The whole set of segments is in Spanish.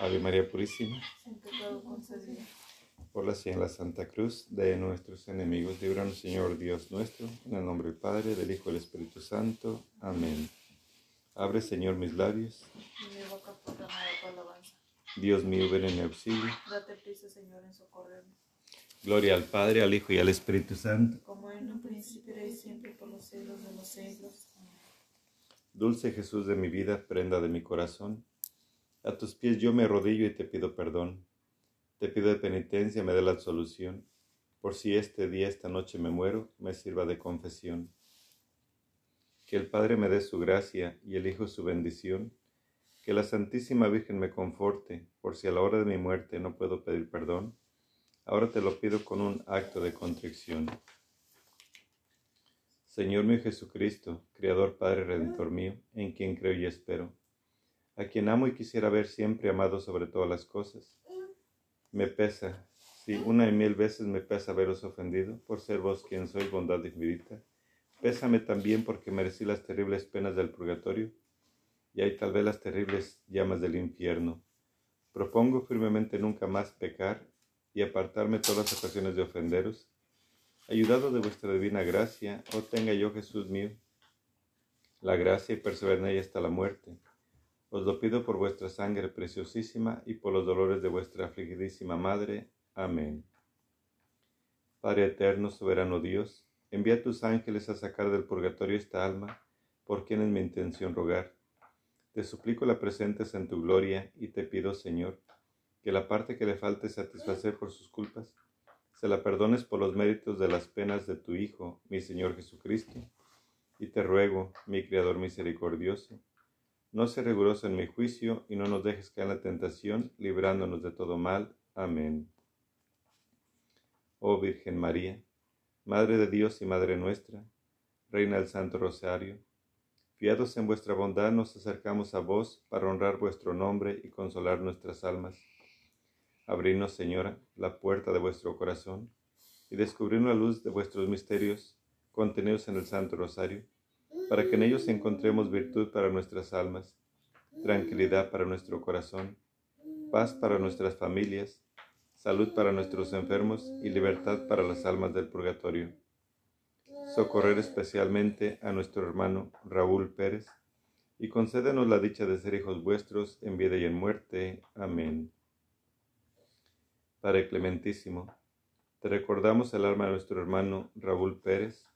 Ave María Purísima, por la señal de la Santa Cruz de nuestros enemigos, líbranos Señor Dios nuestro, en el nombre del Padre, del Hijo y del Espíritu Santo. Amén. Abre Señor mis labios, Y mi boca tu alabanza. Dios mío, ven en mi auxilio. Date prisa, Señor, en socorrerme. Gloria al Padre, al Hijo y al Espíritu Santo. Como en un principio y siempre por los siglos de los siglos. Dulce Jesús de mi vida, prenda de mi corazón, a tus pies yo me arrodillo y te pido perdón. Te pido de penitencia me dé la absolución, por si este día, esta noche me muero, me sirva de confesión. Que el Padre me dé su gracia y el Hijo su bendición, que la Santísima Virgen me conforte, por si a la hora de mi muerte no puedo pedir perdón, ahora te lo pido con un acto de contrición. Señor mío Jesucristo, Creador Padre Redentor mío, en quien creo y espero, a quien amo y quisiera ver siempre amado sobre todas las cosas. Me pesa, si una y mil veces me pesa haberos ofendido, por ser vos quien sois bondad infinita. Pésame también porque merecí las terribles penas del purgatorio y hay tal vez las terribles llamas del infierno. Propongo firmemente nunca más pecar y apartarme todas las ocasiones de ofenderos. Ayudado de vuestra divina gracia, oh tenga yo, Jesús mío, la gracia y perseverar en ella hasta la muerte. Os lo pido por vuestra sangre preciosísima y por los dolores de vuestra afligidísima Madre. Amén. Padre eterno, soberano Dios, envía tus ángeles a sacar del purgatorio esta alma, por quien es mi intención rogar. Te suplico la presentes en tu gloria y te pido, Señor, que la parte que le falte satisfacer por sus culpas, se la perdones por los méritos de las penas de tu Hijo, mi Señor Jesucristo. Y te ruego, mi Creador misericordioso, no se riguroso en mi juicio y no nos dejes caer en la tentación, librándonos de todo mal. Amén. Oh Virgen María, Madre de Dios y Madre nuestra, Reina del Santo Rosario, fiados en vuestra bondad nos acercamos a vos para honrar vuestro nombre y consolar nuestras almas. Abridnos, Señora, la puerta de vuestro corazón y descubrirnos la luz de vuestros misterios contenidos en el Santo Rosario, para que en ellos encontremos virtud para nuestras almas, tranquilidad para nuestro corazón, paz para nuestras familias, salud para nuestros enfermos y libertad para las almas del purgatorio. Socorrer especialmente a nuestro hermano Raúl Pérez y concédenos la dicha de ser hijos vuestros en vida y en muerte. Amén. Padre Clementísimo, te recordamos el alma de nuestro hermano Raúl Pérez,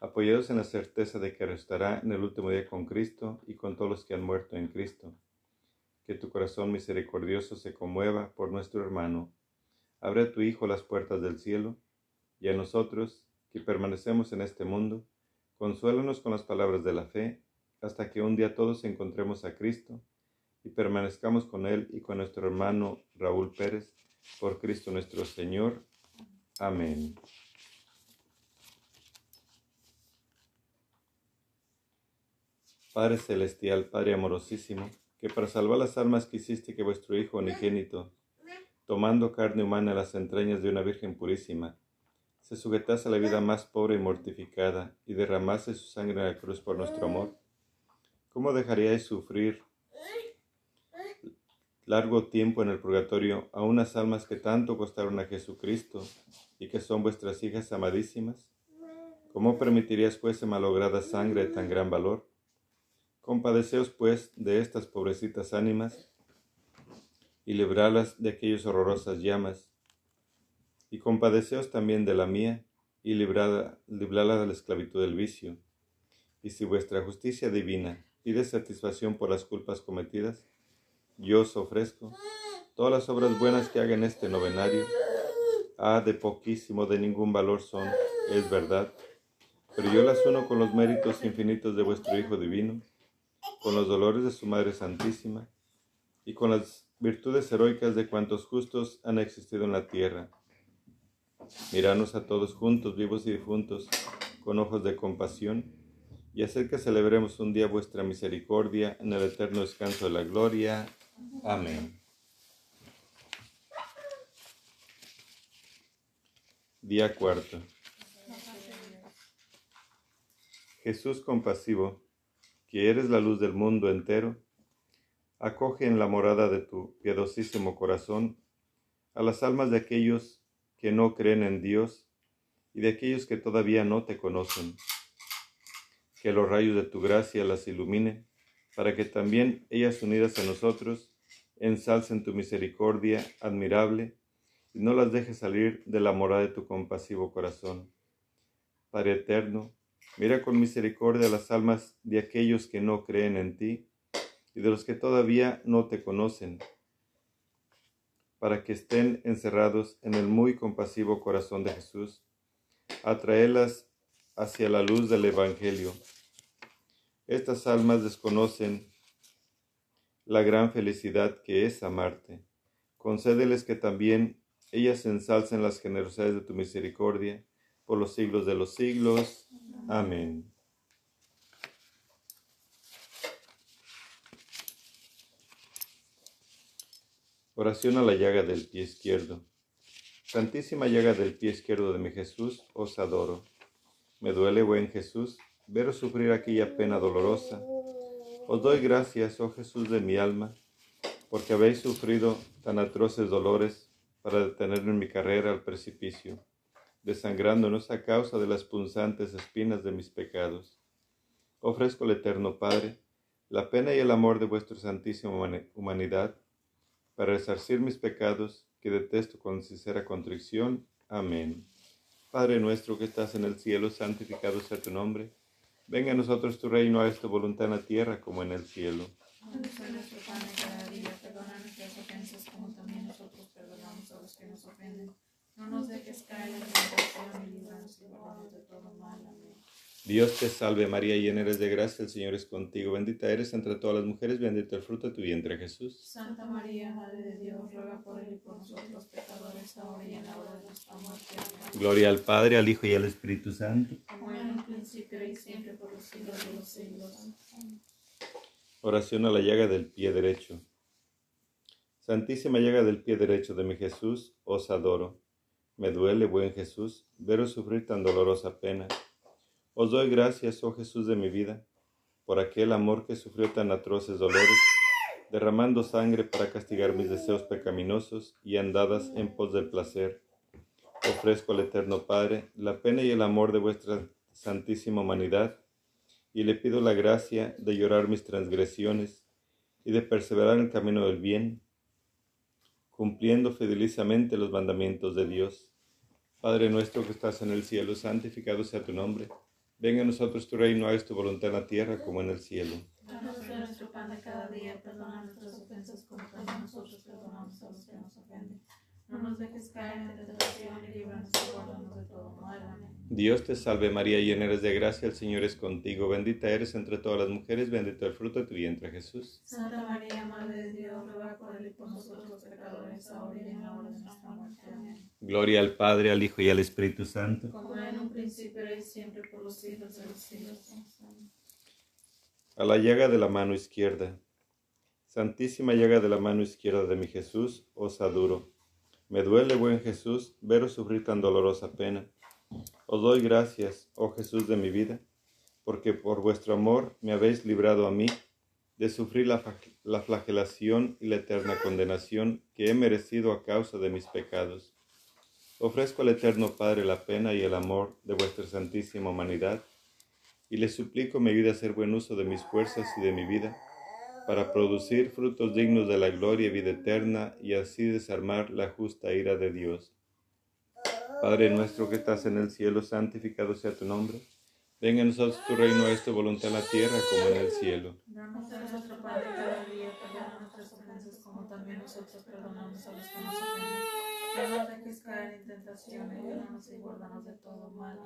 apoyados en la certeza de que restará en el último día con Cristo y con todos los que han muerto en Cristo. Que tu corazón misericordioso se conmueva por nuestro hermano. Abre a tu Hijo las puertas del cielo, y a nosotros, que permanecemos en este mundo, consuélanos con las palabras de la fe, hasta que un día todos encontremos a Cristo y permanezcamos con Él y con nuestro hermano Raúl Pérez, por Cristo nuestro Señor. Amén. Padre Celestial, Padre amorosísimo, que para salvar las almas quisiste que vuestro Hijo unigénito, tomando carne humana las entrañas de una Virgen purísima, se sujetase a la vida más pobre y mortificada y derramase su sangre en la cruz por nuestro amor, ¿cómo dejaríais sufrir largo tiempo en el purgatorio a unas almas que tanto costaron a Jesucristo y que son vuestras hijas amadísimas? ¿Cómo permitirías fuese malograda sangre de tan gran valor? Compadeceos, pues, de estas pobrecitas ánimas y librarlas de aquellas horrorosas llamas. Y compadeceos también de la mía y librada, librarla de la esclavitud del vicio. Y si vuestra justicia divina pide satisfacción por las culpas cometidas, yo os ofrezco todas las obras buenas que haga en este novenario. Ah, de poquísimo, de ningún valor son, es verdad, pero yo las uno con los méritos infinitos de vuestro Hijo Divino, con los dolores de su Madre Santísima y con las virtudes heroicas de cuantos justos han existido en la tierra. Miranos a todos juntos, vivos y difuntos, con ojos de compasión, y hacer que celebremos un día vuestra misericordia en el eterno descanso de la gloria. Amén. Día cuarto. Jesús compasivo, que eres la luz del mundo entero, Acoge en la morada de tu piadosísimo corazón a las almas de aquellos que no creen en Dios y de aquellos que todavía no te conocen. Que los rayos de tu gracia las iluminen, para que también ellas unidas a nosotros ensalcen tu misericordia admirable y no las dejes salir de la morada de tu compasivo corazón. Padre eterno, mira con misericordia las almas de aquellos que no creen en ti y de los que todavía no te conocen, para que estén encerrados en el muy compasivo corazón de Jesús. Atraelas hacia la luz del Evangelio. Estas almas desconocen la gran felicidad que es amarte. Concédeles que también ellas ensalcen las generosidades de tu misericordia por los siglos de los siglos. Amén. Oración a la llaga del pie izquierdo. Santísima llaga del pie izquierdo de mi Jesús, os adoro. Me duele, buen Jesús, veros sufrir aquella pena dolorosa. Os doy gracias, oh Jesús de mi alma, porque habéis sufrido tan atroces dolores para detenerme en mi carrera al precipicio, desangrándonos a causa de las punzantes espinas de mis pecados. Ofrezco al Eterno Padre la pena y el amor de vuestra santísima humanidad para resarcir mis pecados que detesto con sincera contrición. Amén. Padre nuestro que estás en el cielo, santificado sea tu nombre. Venga a nosotros tu reino, a esta voluntad en la tierra como en el cielo. No nos dejes caer en tentación y líbranos de todo mal. Amén. Dios te salve María, llena eres de gracia, el Señor es contigo, bendita eres entre todas las mujeres, bendito el fruto de tu vientre Jesús. Santa María, Madre de Dios, ruega por él y por nosotros pecadores, ahora y en la hora de nuestra muerte. Amén. Gloria al Padre, al Hijo y al Espíritu Santo. Como en un principio y siempre por los siglos de los siglos. Oración a la llaga del pie derecho. Santísima llaga del pie derecho de mi Jesús, os adoro. Me duele, buen Jesús, veros sufrir tan dolorosa pena os doy gracias, oh Jesús de mi vida, por aquel amor que sufrió tan atroces dolores, derramando sangre para castigar mis deseos pecaminosos y andadas en pos del placer. Ofrezco al Eterno Padre la pena y el amor de vuestra santísima humanidad, y le pido la gracia de llorar mis transgresiones y de perseverar en el camino del bien, cumpliendo fidelizamente los mandamientos de Dios. Padre nuestro que estás en el cielo, santificado sea tu nombre Venga a nosotros tu reino, hagas tu voluntad en la tierra como en el cielo. Danos nuestro pan de cada día, perdona nuestras ofensas como también nosotros perdonamos a los. No nos dejes caer en tentación y líbranos de todo mal. Amén. Dios te salve María, llena eres de gracia, el Señor es contigo, bendita eres entre todas las mujeres, bendito el fruto de tu vientre Jesús. Santa María, Madre de Dios, ruega por él y por nosotros los pecadores, ahora y en la hora de nuestra muerte. Amén. Gloria al Padre, al Hijo y al Espíritu Santo. Como en un principio y siempre por los siglos de los siglos. Amén. A la llaga de la mano izquierda. Santísima llaga de la mano izquierda de mi Jesús, os adoro. Me duele, buen Jesús, veros sufrir tan dolorosa pena. Os doy gracias, oh Jesús de mi vida, porque por vuestro amor me habéis librado a mí de sufrir la, la, flagelación y la eterna condenación que he merecido a causa de mis pecados. Ofrezco al Eterno Padre la pena y el amor de vuestra santísima humanidad, y le suplico me ayude a hacer buen uso de mis fuerzas y de mi vida para producir frutos dignos de la gloria y vida eterna y así desarmar la justa ira de Dios. Padre nuestro que estás en el cielo, santificado sea tu nombre. Venga a nosotros tu reino, es tu voluntad en la tierra como en el cielo. Danos nuestro pan de cada día, perdona nuestras ofensas como también nosotros perdonamos a los que nos ofenden. No nos dejes caer en tentación y líbranos y guárdanos de todo mal.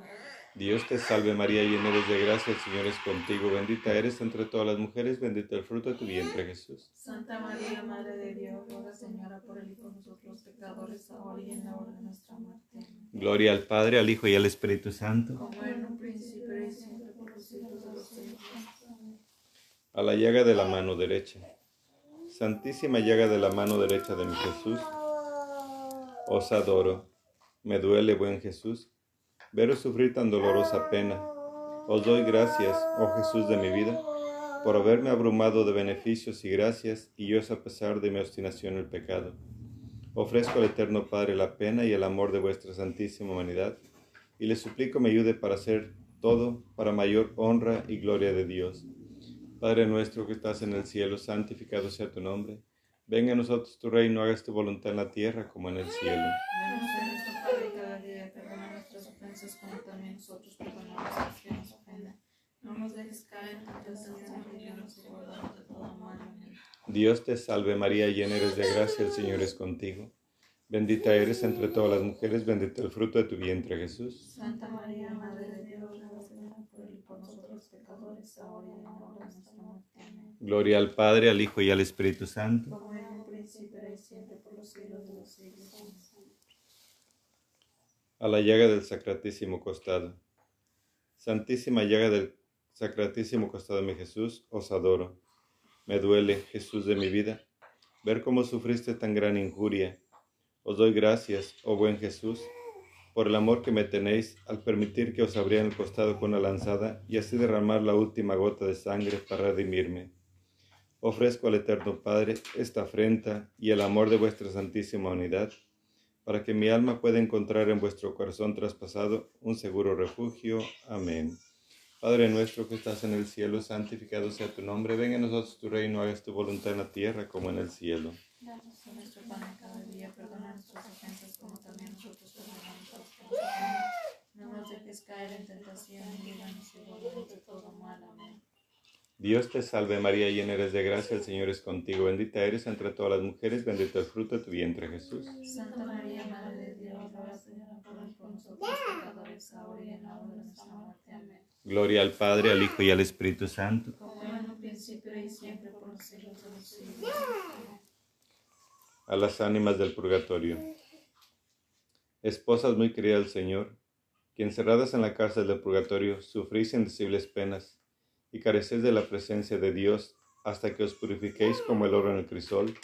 Dios te salve María, llena eres de gracia, el Señor es contigo, bendita eres entre todas las mujeres, bendito el fruto de tu vientre Jesús. Santa María, Madre de Dios, ruega Señora por él y por nosotros pecadores, ahora y en la hora de nuestra muerte. Gloria al Padre, al Hijo y al Espíritu Santo. Como en un principio y siempre por los siglos de los siglos. Amén. A la llaga de la mano derecha. Santísima llaga de la mano derecha de mi Jesús, os adoro. Me duele, buen Jesús, veros sufrir tan dolorosa pena. Os doy gracias, oh Jesús de mi vida, por haberme abrumado de beneficios y gracias, y yo es a pesar de mi obstinación el pecado. Ofrezco al Eterno Padre la pena y el amor de vuestra santísima humanidad, y le suplico me ayude para hacer todo para mayor honra y gloria de Dios. Padre nuestro que estás en el cielo, santificado sea tu nombre. Venga a nosotros tu reino, hagas tu voluntad en la tierra como en el cielo. Danos hoy nuestro pan de cada día, perdona nuestras ofensas como también nosotros perdonamos a los que nos ofenden. No nos dejes caer en la tentación y líbranos y guardanos de todo mal. Amén. Dios te salve María, llena eres de gracia, el Señor es contigo. Bendita eres entre todas las mujeres, bendito el fruto de tu vientre Jesús. Santa María, Madre de Dios, ruega por nosotros pecadores, ahora y en la hora de nuestra. Gloria al Padre, al Hijo y al Espíritu Santo. Como en un principio, ahora y siempre, por los siglos de los siglos. Amén. a la llaga del sacratísimo costado. Santísima llaga del sacratísimo costado de mi Jesús, os adoro. Me duele, Jesús de mi vida, ver cómo sufriste tan gran injuria. Os doy gracias, oh buen Jesús, por el amor que me tenéis al permitir que os abrieran el costado con una lanzada y así derramar la última gota de sangre para redimirme. Ofrezco al Eterno Padre esta afrenta y el amor de vuestra santísima unidad para que mi alma pueda encontrar en vuestro corazón traspasado un seguro refugio. Amén. Padre nuestro que estás en el cielo, santificado sea tu nombre, venga a nosotros tu reino, hagas tu voluntad en la tierra como en el cielo. Danos nuestro pan de cada día, perdona nuestras ofensas como también nosotros perdonamos. No nos dejes caer en tentación y líbranos de todo mal. Amén. Dios te salve María, llena eres de gracia, el Señor es contigo, bendita eres entre todas las mujeres, bendito el fruto de tu vientre Jesús. Santa María, Madre de Dios, ruega Señora por nosotros pecadores, ahora y en la hora de nuestra muerte. Amén. Gloria al Padre, al Hijo y al Espíritu Santo. Como era en un principio y siempre, por los siglos de los siglos. A las ánimas del purgatorio. Esposas muy queridas del Señor, que encerradas en la cárcel del purgatorio sufrís indecibles penas y carecéis de la presencia de Dios hasta que os purifiquéis como el oro en el crisol,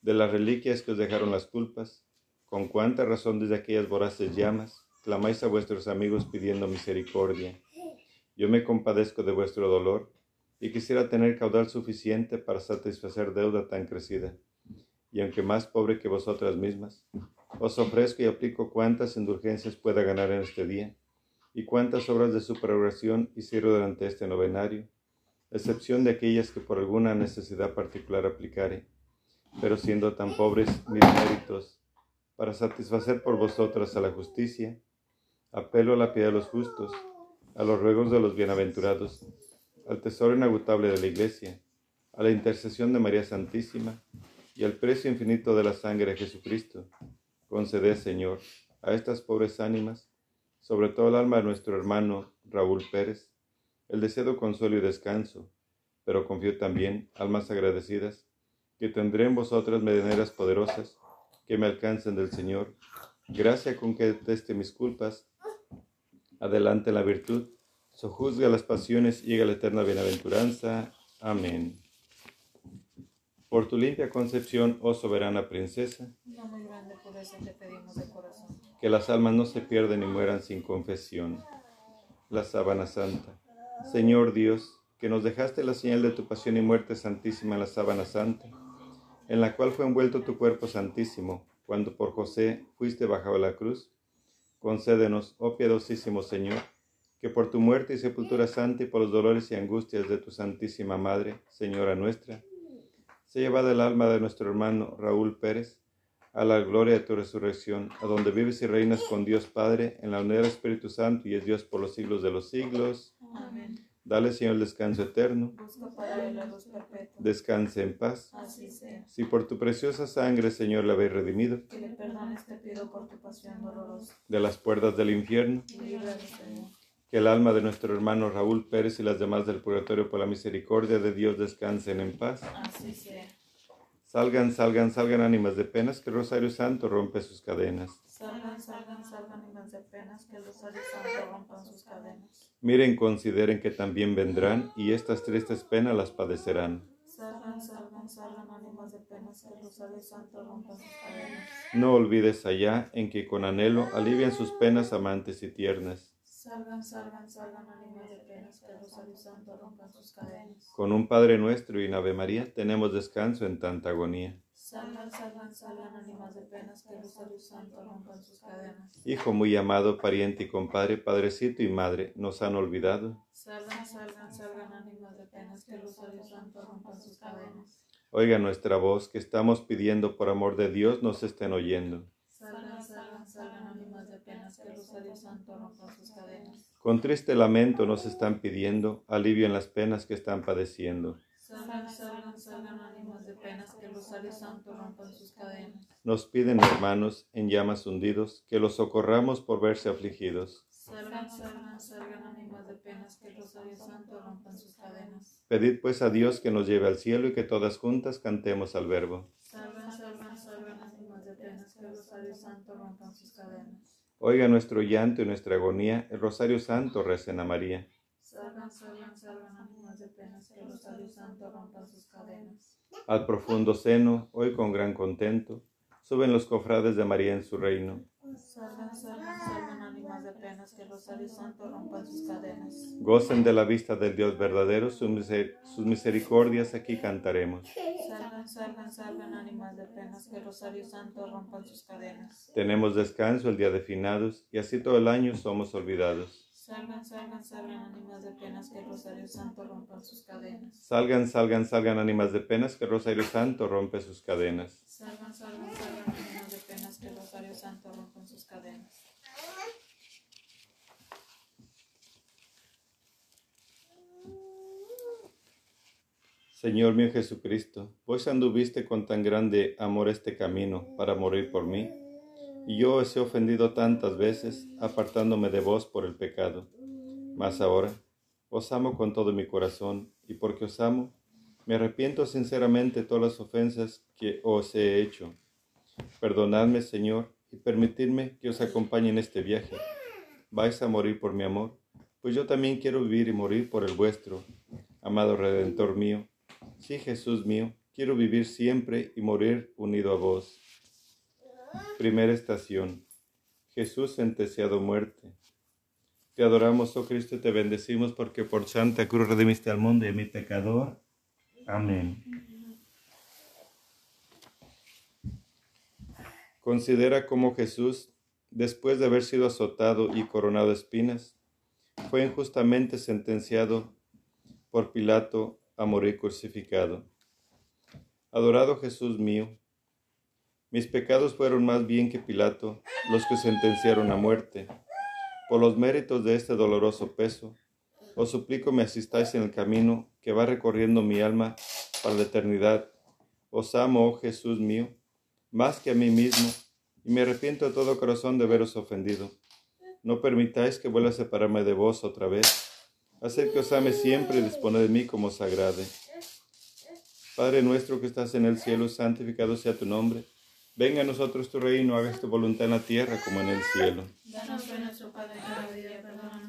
de las reliquias que os dejaron las culpas, con cuánta razón desde aquellas voraces llamas clamáis a vuestros amigos pidiendo misericordia. Yo me compadezco de vuestro dolor y quisiera tener caudal suficiente para satisfacer deuda tan crecida. Y aunque más pobre que vosotras mismas, os ofrezco y aplico cuantas indulgencias pueda ganar en este día, y cuantas obras de superoración hicieron durante este novenario, excepción de aquellas que por alguna necesidad particular aplicare, pero siendo tan pobres mis méritos, para satisfacer por vosotras a la justicia, apelo a la piedad de los justos, a los ruegos de los bienaventurados, al tesoro inagotable de la Iglesia, a la intercesión de María Santísima, y al precio infinito de la sangre de Jesucristo. Conceded, Señor, a estas pobres ánimas, sobre todo el alma de nuestro hermano Raúl Pérez, el deseado consuelo y descanso, pero confío también, almas agradecidas, que tendré en vosotras medianeras poderosas que me alcancen del Señor, gracia con que deteste mis culpas, adelante la virtud, sojuzga las pasiones y llega la eterna bienaventuranza. Amén. Por tu limpia concepción, oh soberana princesa, Que las almas no se pierdan ni mueran sin confesión. La sábana santa. Señor Dios, que nos dejaste la señal de tu pasión y muerte santísima en la sábana santa, en la cual fue envuelto tu cuerpo santísimo, cuando por José fuiste bajado a la cruz, concédenos, oh piadosísimo Señor, que por tu muerte y sepultura santa y por los dolores y angustias de tu Santísima Madre, Señora nuestra, se llevada el alma de nuestro hermano Raúl Pérez a la gloria de tu resurrección, a donde vives y reinas con Dios Padre, en la unidad del Espíritu Santo y es Dios por los siglos de los siglos. Amén. Dale, Señor, el descanso eterno. Busca para él la luz perpetua. Descanse en paz. Así sea. Si por tu preciosa sangre, Señor, le habéis redimido Que le perdones te pido por tu pasión dolorosa. de las puertas del infierno, Y líbranos, Señor. que el alma de nuestro hermano Raúl Pérez y las demás del purgatorio por la misericordia de Dios descansen en paz. Así sea. Salgan, salgan, salgan ánimas de penas, que el Rosario Santo rompe sus cadenas. Salgan, salgan, salgan y de penas, que el Rosario Santo rompan sus cadenas. Miren, consideren que también vendrán y estas tristes penas las padecerán. Salgan, salgan, salgan ánimas de penas, que el Rosario Santo rompan sus cadenas. No olvides allá en que con anhelo alivian sus penas amantes y tiernas. Salgan, salgan, salgan ánimas de penas, que Rosario Santo rompan sus cadenas. Con un Padre nuestro y una Ave María tenemos descanso en tanta agonía. Salgan, salgan, salgan ánimas de penas, que Rosario Santo rompan sus cadenas. Hijo muy amado, pariente y compadre, padrecito y madre, nos han olvidado. Salgan, salgan, salgan ánimas de penas, que Rosario Santo rompan sus cadenas. Oiga nuestra voz que estamos pidiendo por amor de Dios nos estén oyendo. Salgan, salgan, salgan ánimas Con triste lamento nos están pidiendo alivio en las penas que están padeciendo. Salgan, salgan, salgan ánimas de penas, que el Rosario Santo rompan sus cadenas. Nos piden hermanos en llamas hundidos que los socorramos por verse afligidos. Salgan, salgan, salgan ánimas de penas, que el Rosario Santo rompan sus cadenas. Pedid pues a Dios que nos lleve al cielo y que todas juntas cantemos al verbo. Salgan, salgan, salgan ánimas de penas, que el Rosario Santo rompan sus cadenas. Oiga nuestro llanto y nuestra agonía, el Rosario Santo recen a María. Salgan, salgan, salgan ánimas de penas, que el Rosario Santo rompan sus cadenas. Al profundo seno, hoy con gran contento, suben los cofrades de María en su reino. Salgan, salgan, salgan ánimas de penas, que el Rosario Santo rompan sus cadenas. Gocen de la vista del Dios verdadero, sus, miser- sus misericordias aquí cantaremos. Salgan, salgan, salgan ánimas de penas, que el Rosario Santo rompan sus cadenas. Tenemos descanso el día de finados y así todo el año somos olvidados. Salgan, salgan, salgan ánimas de penas, que el Rosario Santo rompan sus cadenas. Salgan, salgan, salgan ánimas de penas, que el Rosario Santo rompe sus cadenas. Salgan, salgan, salgan ánimas de penas, que el Rosario Santo rompan sus cadenas. Señor mío Jesucristo, vos anduviste con tan grande amor este camino para morir por mí, y yo os he ofendido tantas veces, apartándome de vos por el pecado. Mas ahora os amo con todo mi corazón, y porque os amo, me arrepiento sinceramente todas las ofensas que os he hecho. Perdonadme, Señor, y permitidme que os acompañe en este viaje. Vais a morir por mi amor, pues yo también quiero vivir y morir por el vuestro. Amado Redentor mío, sí Jesús mío, quiero vivir siempre y morir unido a vos. Primera estación. Jesús sentenciado muerte. Te adoramos, oh Cristo, y te bendecimos porque por Santa Cruz redimiste al mundo y mi pecador. Amén. Considera cómo Jesús, después de haber sido azotado y coronado de espinas, fue injustamente sentenciado por Pilato a morir crucificado. Adorado Jesús mío, mis pecados fueron más bien que Pilato los que sentenciaron a muerte. Por los méritos de este doloroso peso, os suplico me asistáis en el camino que va recorriendo mi alma para la eternidad. Os amo, oh Jesús mío, más que a mí mismo, y me arrepiento de todo corazón de haberos ofendido. No permitáis que vuelva a separarme de vos otra vez. Haced que os ame siempre y disponed de mí como os agrade. Padre nuestro que estás en el cielo, santificado sea tu nombre. Venga a nosotros tu reino, hagas tu voluntad en la tierra como en el cielo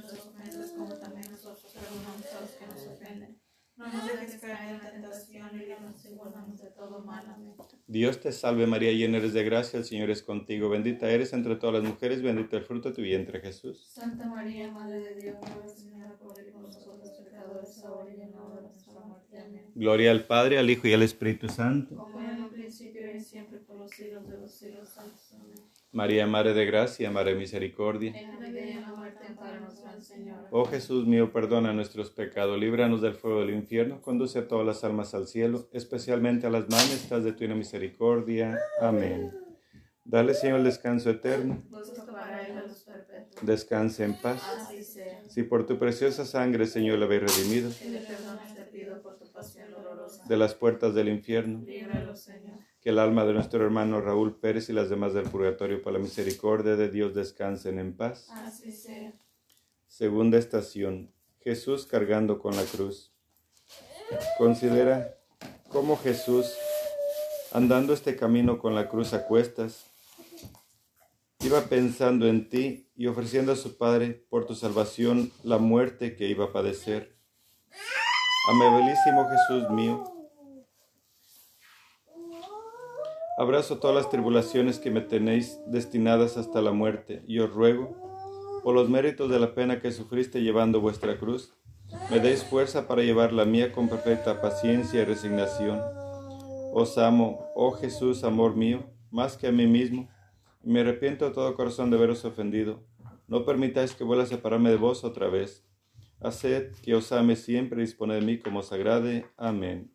nuestras ofensas como también nosotros perdonamos a los que nos ofenden. No nos dejes caer en la tentación y líbranos y guárdanos de todo mal. Amén. Dios te salve María, llena eres de gracia, el Señor es contigo. Bendita eres entre todas las mujeres, bendito el fruto de tu vientre Jesús. Santa María, Madre de Dios, nosotros pecadores, ahora y en la hora de nuestra muerte. Amén. Gloria al Padre, al Hijo y al Espíritu Santo. Como en un principio y siempre por los siglos de los siglos. Santos. Amén. María, Madre de Gracia, Madre de Misericordia. La la. Oh Jesús mío, perdona nuestros pecados, líbranos del fuego del infierno, conduce a todas las almas al cielo, especialmente a las más necesitadas de tu misericordia. Amén. Dale, Señor, el descanso eterno. Descanse en paz. Si por tu preciosa sangre, Señor, le habéis redimido de las puertas del infierno, Líbralo, Señor. Que el alma de nuestro hermano Raúl Pérez y las demás del purgatorio, por la misericordia de Dios, descansen en paz. Así sea. Segunda estación. Jesús cargando con la cruz. Considera cómo Jesús, andando este camino con la cruz a cuestas, iba pensando en ti y ofreciendo a su Padre por tu salvación la muerte que iba a padecer. Amabilísimo Jesús mío, abrazo todas las tribulaciones que me tenéis destinadas hasta la muerte y os ruego por los méritos de la pena que sufriste llevando vuestra cruz, me deis fuerza para llevar la mía con perfecta paciencia y resignación. Os amo, oh Jesús, amor mío, más que a mí mismo, y me arrepiento de todo corazón de haberos ofendido. No permitáis que vuelva a separarme de vos otra vez. Haced que os ame siempre y dispone de mí como os agrade. Amén.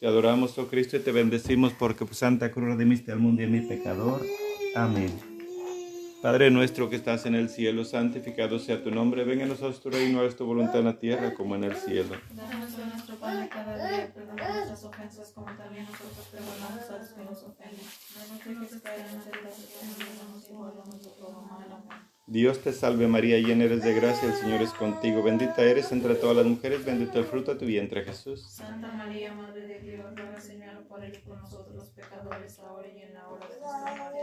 Te adoramos, oh Cristo, y te bendecimos porque por Santa Cruz redimiste al mundo y a mi pecador. Amén. Padre nuestro que estás en el cielo, santificado sea tu nombre. Venga a nosotros tu reino, es tu voluntad en la tierra como en el cielo. Danos hoy nuestro pan cada día, perdona nuestras ofensas como también nosotros perdonamos a los que nos ofenden. No nos dejes caer en la tentación y líbranos de todo mal. Amén. Dios te salve María, llena eres de gracia, el Señor es contigo. Bendita eres entre todas las mujeres, bendito el fruto de tu vientre Jesús. Santa María, Madre de Dios, ruega Señor por él por nosotros los pecadores, ahora y en la hora de nuestra muerte.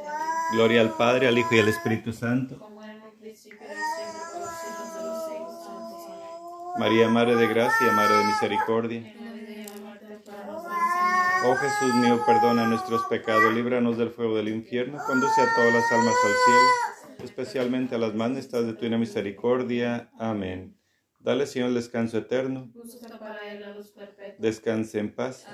Gloria al Padre, al Hijo y al Espíritu Santo. Como en un principio y siempre por los siglos de los siglos. Santos. Amén. María, Madre de gracia, Madre de misericordia. Oh Jesús mío, perdona nuestros pecados, líbranos del fuego del infierno, conduce a todas las almas al cielo, especialmente a las más necesitadas de tu misericordia. Amén. Dale, Señor, el descanso eterno. Descanse en paz.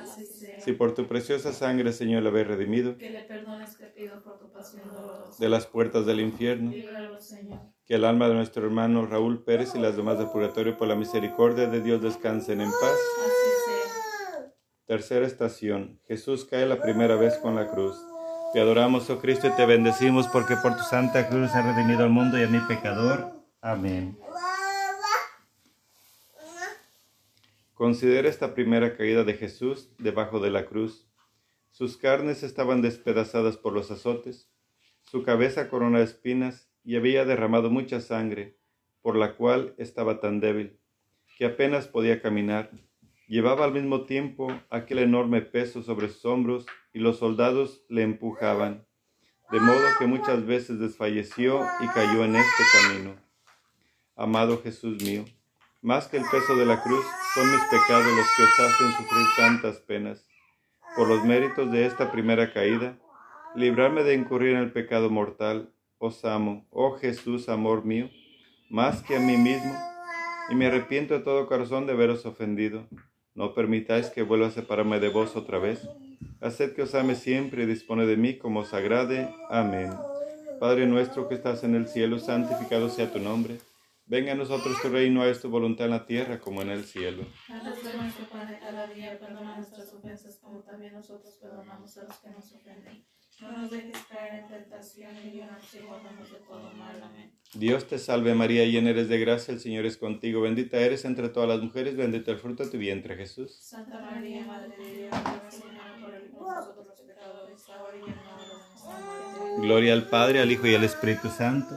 Si por tu preciosa sangre, Señor, le habéis redimido Que le perdones te pido por tu pasión dolorosa. de las puertas del infierno, que el alma de nuestro hermano Raúl Pérez y las demás del purgatorio, por la misericordia de Dios, descansen en paz. Tercera estación. Jesús cae la primera vez con la cruz. Te adoramos, oh Cristo, y te bendecimos porque por tu santa cruz has redimido al mundo y a mi pecador. Amén. Considera esta primera caída de Jesús debajo de la cruz. Sus carnes estaban despedazadas por los azotes, su cabeza corona de espinas y había derramado mucha sangre, por la cual estaba tan débil, que apenas podía caminar. Llevaba al mismo tiempo aquel enorme peso sobre sus hombros y los soldados le empujaban, de modo que muchas veces desfalleció y cayó en este camino. Amado Jesús mío, más que el peso de la cruz, son mis pecados los que os hacen sufrir tantas penas. Por los méritos de esta primera caída, librarme de incurrir en el pecado mortal, os amo, oh Jesús, amor mío, más que a mí mismo, y me arrepiento de todo corazón de haberos ofendido. No permitáis que vuelva a separarme de vos otra vez. Haced que os ame siempre y dispone de mí como os agrade. Amén. Padre nuestro que estás en el cielo, santificado sea tu nombre. Venga a nosotros tu reino, es tu voluntad en la tierra como en el cielo. Nuestro cada día, perdona nuestras ofensas como también nosotros perdonamos a los que nos ofenden. No nos dejes caer en tentación y líbranos y guárdanos de todo mal. Amén. Dios te salve María, llena eres de gracia, el Señor es contigo. Bendita eres entre todas las mujeres, bendito el fruto de tu vientre Jesús. Santa María, Madre de Dios, ruega Señor por él y por nosotros los pecadores, ahora y en la hora de nuestra muerte. Gloria al Padre, al Hijo y al Espíritu Santo.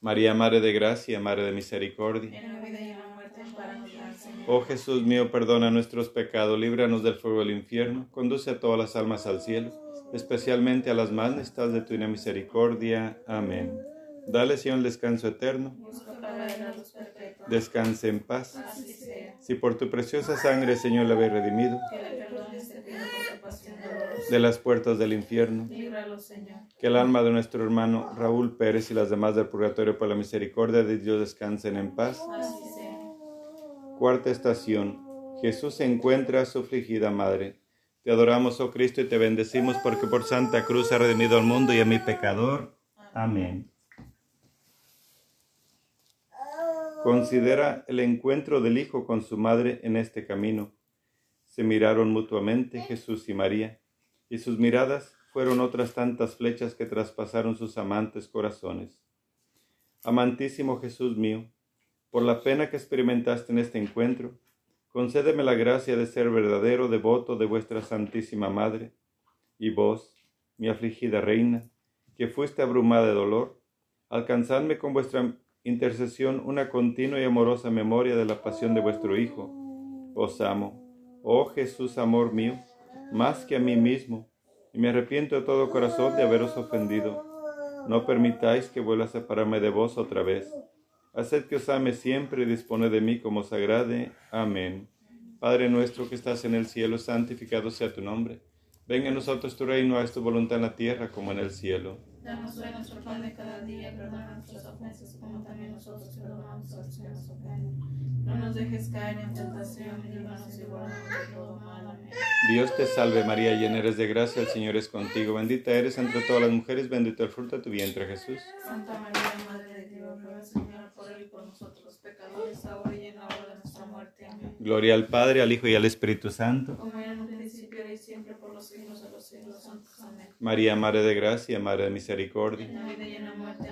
María, Madre de gracia, Madre de misericordia. En la vida Oh Jesús mío, perdona nuestros pecados, líbranos del fuego del infierno, conduce a todas las almas al cielo, especialmente a las más necesitadas de tu divina misericordia. Amén. Dale, Señor, descanso eterno. La. Descanse en paz. Si por tu preciosa sangre, Señor, le habéis redimido de las puertas del infierno, que el alma de nuestro hermano Raúl Pérez y las demás del purgatorio por la misericordia de Dios descansen en paz. Cuarta estación. Jesús encuentra a su afligida madre. Te adoramos, oh Cristo, y te bendecimos porque por Santa Cruz ha redimido al mundo y a mi pecador. Amén. Considera el encuentro del Hijo con su madre en este camino. Se miraron mutuamente Jesús y María, y sus miradas fueron otras tantas flechas que traspasaron sus amantes corazones. Amantísimo Jesús mío, por la pena que experimentaste en este encuentro, concédeme la gracia de ser verdadero devoto de vuestra Santísima Madre, y vos, mi afligida reina, que fuiste abrumada de dolor, alcanzadme con vuestra intercesión una continua y amorosa memoria de la pasión de vuestro Hijo. Os amo, oh Jesús, amor mío, más que a mí mismo, y me arrepiento de todo corazón de haberos ofendido. No permitáis que vuelva a separarme de vos otra vez. Haced que os ame siempre y dispone de mí como os agrade. Amén. Padre nuestro que estás en el cielo, santificado sea tu nombre. Venga a nosotros tu reino, haz tu voluntad en la tierra como en el cielo. Danos hoy nuestro pan de cada día, perdona nuestras ofensas como también nosotros perdonamos a los que nos ofenden. No nos dejes caer en tentación líbranos y guárdanos de todo mal. Amén. Dios te salve María, llena eres de gracia, el Señor es contigo. Bendita eres entre todas las mujeres, bendito el fruto de tu vientre Jesús. Santa María, Madre de Dios, ruega Señora por él y por nosotros los pecadores, ahora y en la hora de nuestra muerte. Amén. Gloria al Padre, al Hijo y al Espíritu Santo. Como era en un principio, ahora y siempre, por los siglos de los siglos santos. Amén. María, Madre de gracia, Madre de misericordia. En la vida y en la muerte,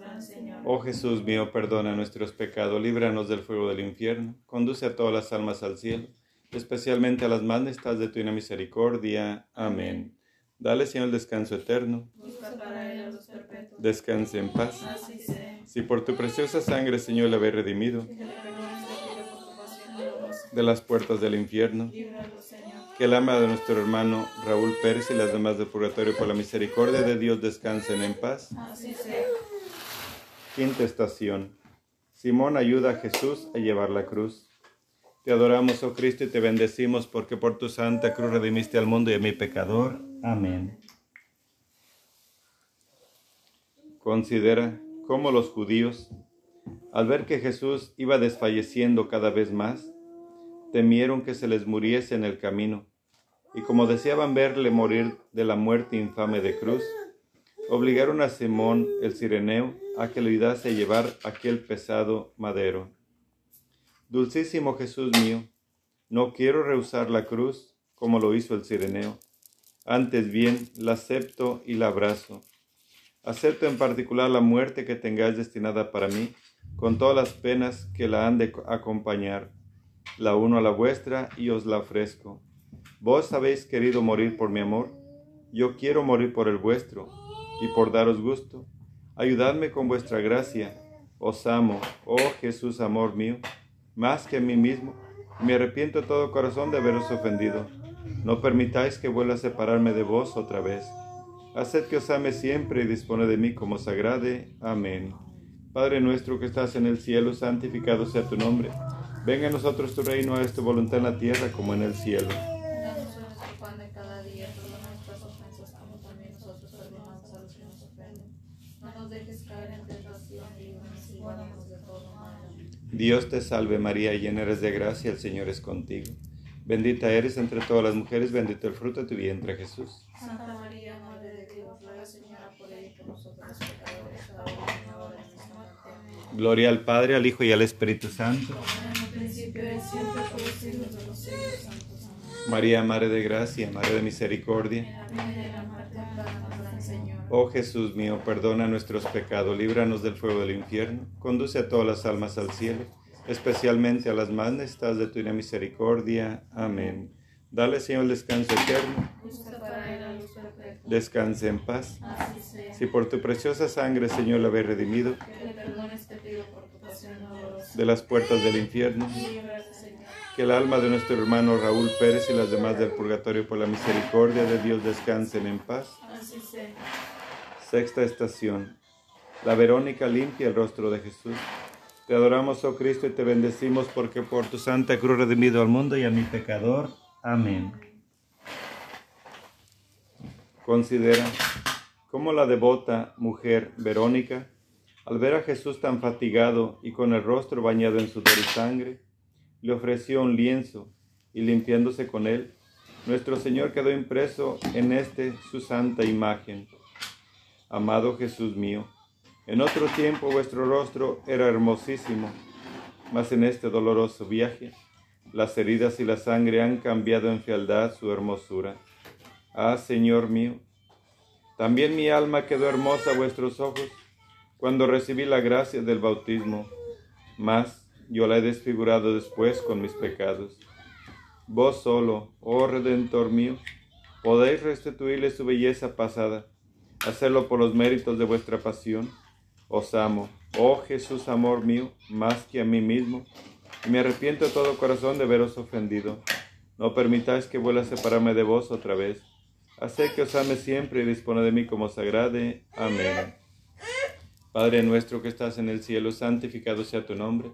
Gran Señor. Oh Jesús mío, perdona nuestros pecados, líbranos del fuego del infierno, conduce a todas las almas al cielo, especialmente a las más necesitadas de tu misericordia. Amén. Dale, Señor, el descanso eterno. Busca para perpetuos. Descanse en paz. Así sea. Si por tu preciosa sangre, Señor, le habéis redimido de las puertas del infierno, Líbralo, Señor. Que el alma de nuestro hermano Raúl Pérez y las demás del purgatorio por la misericordia de Dios descansen en paz. Así sea. Quinta estación. Simón ayuda a Jesús a llevar la cruz. Te adoramos, oh Cristo, y te bendecimos porque por tu santa cruz redimiste al mundo y a mi pecador. Amén. Considera cómo los judíos, al ver que Jesús iba desfalleciendo cada vez más, temieron que se les muriese en el camino, y como deseaban verle morir de la muerte infame de cruz, obligaron a Simón el cireneo a que le ayudase a llevar aquel pesado madero. Dulcísimo Jesús mío, no quiero rehusar la cruz como lo hizo el cireneo, antes bien la acepto y la abrazo. Acepto en particular la muerte que tengáis destinada para mí, con todas las penas que la han de acompañar. La uno a la vuestra y os la ofrezco. Vos habéis querido morir por mi amor, yo quiero morir por el vuestro, y por daros gusto. Ayudadme con vuestra gracia. Os amo, oh Jesús, amor mío, más que a mí mismo. Me arrepiento de todo corazón de haberos ofendido. No permitáis que vuelva a separarme de vos otra vez. Haced que os ame siempre y dispone de mí como sagrade. Amén. Padre nuestro que estás en el cielo, santificado sea tu nombre. Venga a nosotros tu reino, haz tu voluntad en la tierra como en el cielo. Danos hoy nuestro pan de cada día, perdona nuestras ofensas como también nosotros perdonamos a los que nos ofenden. No nos dejes caer en tentación y líbranos y guárdanos de todo mal. Amén. Dios te salve María, llena eres de gracia, el Señor es contigo. Bendita eres entre todas las mujeres, bendito el fruto de tu vientre Jesús. Santa María, Madre de Dios, ruega Señora por ella y por nosotros los pecadores, ahora y en la hora de nuestra muerte. Amén. Gloria al Padre, al Hijo y al Espíritu Santo. Como en un principio y siempre por los siglos de los siglos santos. Amén. María, Madre de Gracia, Madre de Misericordia. Oh Jesús mío, perdona nuestros pecados, líbranos del fuego del infierno, conduce a todas las almas al cielo, especialmente a las más necesitadas de tu misericordia. Amén. Dale, Señor, el descanso eterno, descanse en paz. Si por tu preciosa sangre, Señor, la habéis redimido de las puertas del infierno, que el alma de nuestro hermano Raúl Pérez y las demás del purgatorio por la misericordia de Dios descansen en paz. Así sea. Sexta estación. La Verónica limpia el rostro de Jesús. Te adoramos, oh Cristo, y te bendecimos porque por tu santa cruz redimido al mundo y a mi pecador. Amén. Considera cómo la devota mujer Verónica, al ver a Jesús tan fatigado y con el rostro bañado en sudor y sangre, le ofreció un lienzo y limpiándose con él, nuestro Señor quedó impreso en este su santa imagen. Amado Jesús mío, en otro tiempo vuestro rostro era hermosísimo, mas en este doloroso viaje las heridas y la sangre han cambiado en fealdad su hermosura. Ah, Señor mío, también mi alma quedó hermosa a vuestros ojos cuando recibí la gracia del bautismo, mas yo la he desfigurado después con mis pecados. Vos solo, oh Redentor mío, podéis restituirle su belleza pasada, hacerlo por los méritos de vuestra pasión. Os amo, oh Jesús, amor mío, más que a mí mismo, y me arrepiento de todo corazón de veros ofendido. No permitáis que vuelva a separarme de vos otra vez. Haced que os ame siempre y dispone de mí como sagrade. Amén. Padre nuestro que estás en el cielo, santificado sea tu nombre.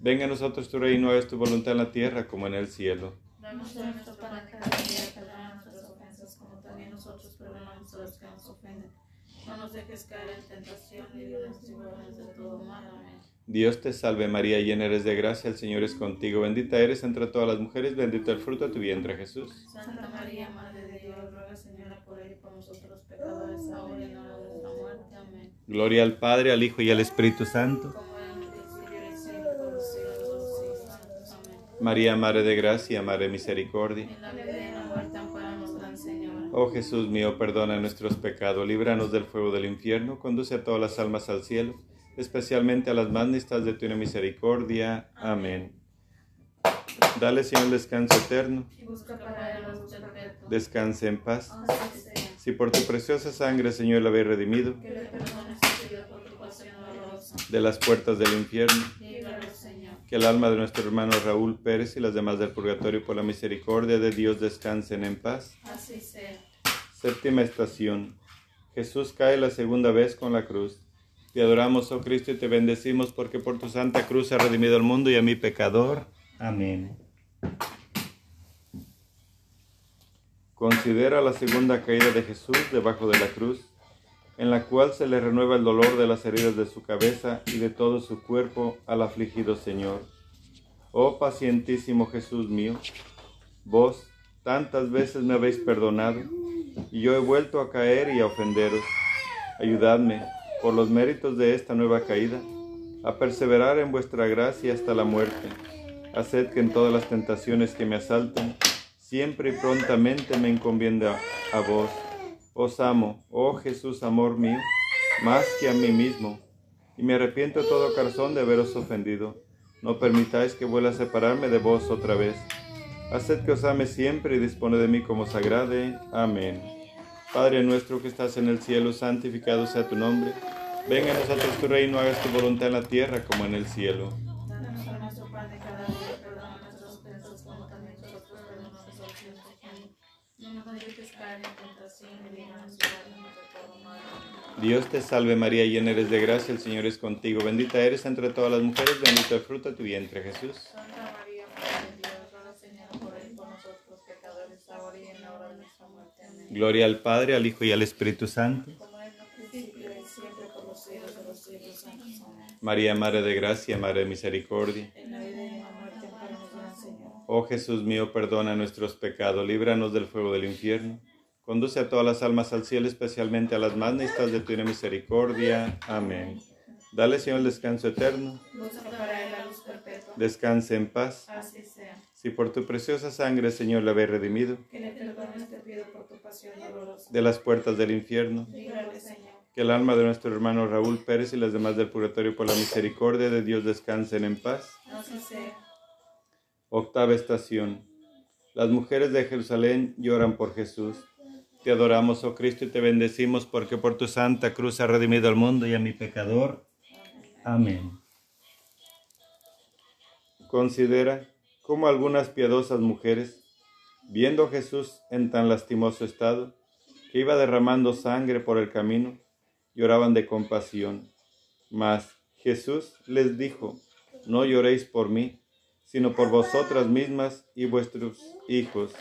Venga a nosotros tu reino, hagas tu voluntad en la tierra como en el cielo. Danos nuestro pan cada día, perdona nuestras ofensas como también nosotros perdonamos a los que nos ofenden. No nos dejes caer en tentación y líbranos de todo mal. Amén. Dios te salve María, llena eres de gracia, el Señor es contigo, bendita eres entre todas las mujeres, bendito el fruto de tu vientre Jesús. Santa María, Madre de Dios, ruega Señora por ella y por nosotros pecadores, ahora y en la hora de nuestra muerte. Amén. Gloria al Padre, al Hijo y al Espíritu Santo. María, Madre de gracia, Madre de misericordia. En la vida y en la muerte. Oh Jesús mío, perdona nuestros pecados, líbranos del fuego del infierno, conduce a todas las almas al cielo, especialmente a las más necesitadas de tu misericordia. Amén. Dale, Señor, descanso eterno. Descanse en paz. Sea. Si por tu preciosa sangre, Señor, la habéis redimido de las puertas del infierno. Que el alma de nuestro hermano Raúl Pérez y las demás del purgatorio, por la misericordia de Dios, descansen en paz. Así sea. Séptima estación. Jesús cae la segunda vez con la cruz. Te adoramos, oh Cristo, y te bendecimos porque por tu santa cruz has redimido al mundo y a mi pecador. Amén. Considera la segunda caída de Jesús debajo de la cruz, en la cual se le renueva el dolor de las heridas de su cabeza y de todo su cuerpo al afligido Señor. Oh pacientísimo Jesús mío, vos tantas veces me habéis perdonado, y yo he vuelto a caer y a ofenderos. Ayudadme, por los méritos de esta nueva caída, a perseverar en vuestra gracia hasta la muerte. Haced que en todas las tentaciones que me asalten, siempre y prontamente me encomienda a vos. Os amo, oh Jesús, amor mío, más que a mí mismo, y me arrepiento de todo corazón de haberos ofendido. No permitáis que vuelva a separarme de vos otra vez. Haced que os ame siempre y dispone de mí como sagrade. Amén. Padre nuestro que estás en el cielo, santificado sea tu nombre. Venga a nosotros tu reino, hagas tu voluntad en la tierra como en el cielo. Dios te salve María, llena eres de gracia, el Señor es contigo. Bendita eres entre todas las mujeres, bendito el fruto de tu vientre Jesús. Santa María, Madre de Dios, ruega Señora por él por nosotros pecadores, ahora y en la hora de nuestra muerte. Amén. Gloria al Padre, al Hijo y al Espíritu Santo. Como en el principio y siempre por los siglos de los siglos. Santos. María, Madre de gracia, Madre de misericordia. En la vida y en la muerte, Gran Señor. Oh Jesús mío, perdona nuestros pecados, líbranos del fuego del infierno. Conduce a todas las almas al cielo, especialmente a las más necesitadas de tu misericordia. Amén. Dale, Señor, el descanso eterno. Descanse en paz. Así sea. Si por tu preciosa sangre, Señor, la habéis redimido Que le perdones, te pido por tu pasión dolorosa. de las puertas del infierno, Líbrale, Señor. que el alma de nuestro hermano Raúl Pérez y las demás del purgatorio, por la misericordia de Dios, descansen en paz. Así sea. Octava estación. Las mujeres de Jerusalén lloran por Jesús. Te adoramos, oh Cristo, y te bendecimos porque por tu santa cruz has redimido al mundo y a mi pecador. Amén. Considera cómo algunas piadosas mujeres, viendo a Jesús en tan lastimoso estado, que iba derramando sangre por el camino, lloraban de compasión. Mas Jesús les dijo, no lloréis por mí, sino por vosotras mismas y vuestros hijos.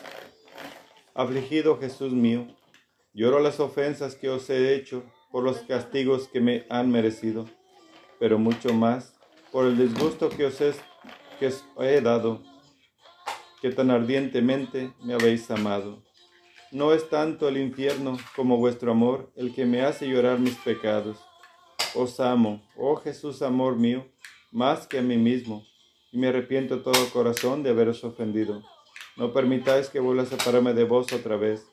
Afligido Jesús mío, lloro las ofensas que os he hecho por los castigos que me han merecido, pero mucho más por el disgusto que os, he dado, que tan ardientemente me habéis amado. No es tanto el infierno como vuestro amor el que me hace llorar mis pecados. Os amo, oh Jesús, amor mío, más que a mí mismo, y me arrepiento todo corazón de haberos ofendido. No permitáis que vuelva a separarme de vos otra vez.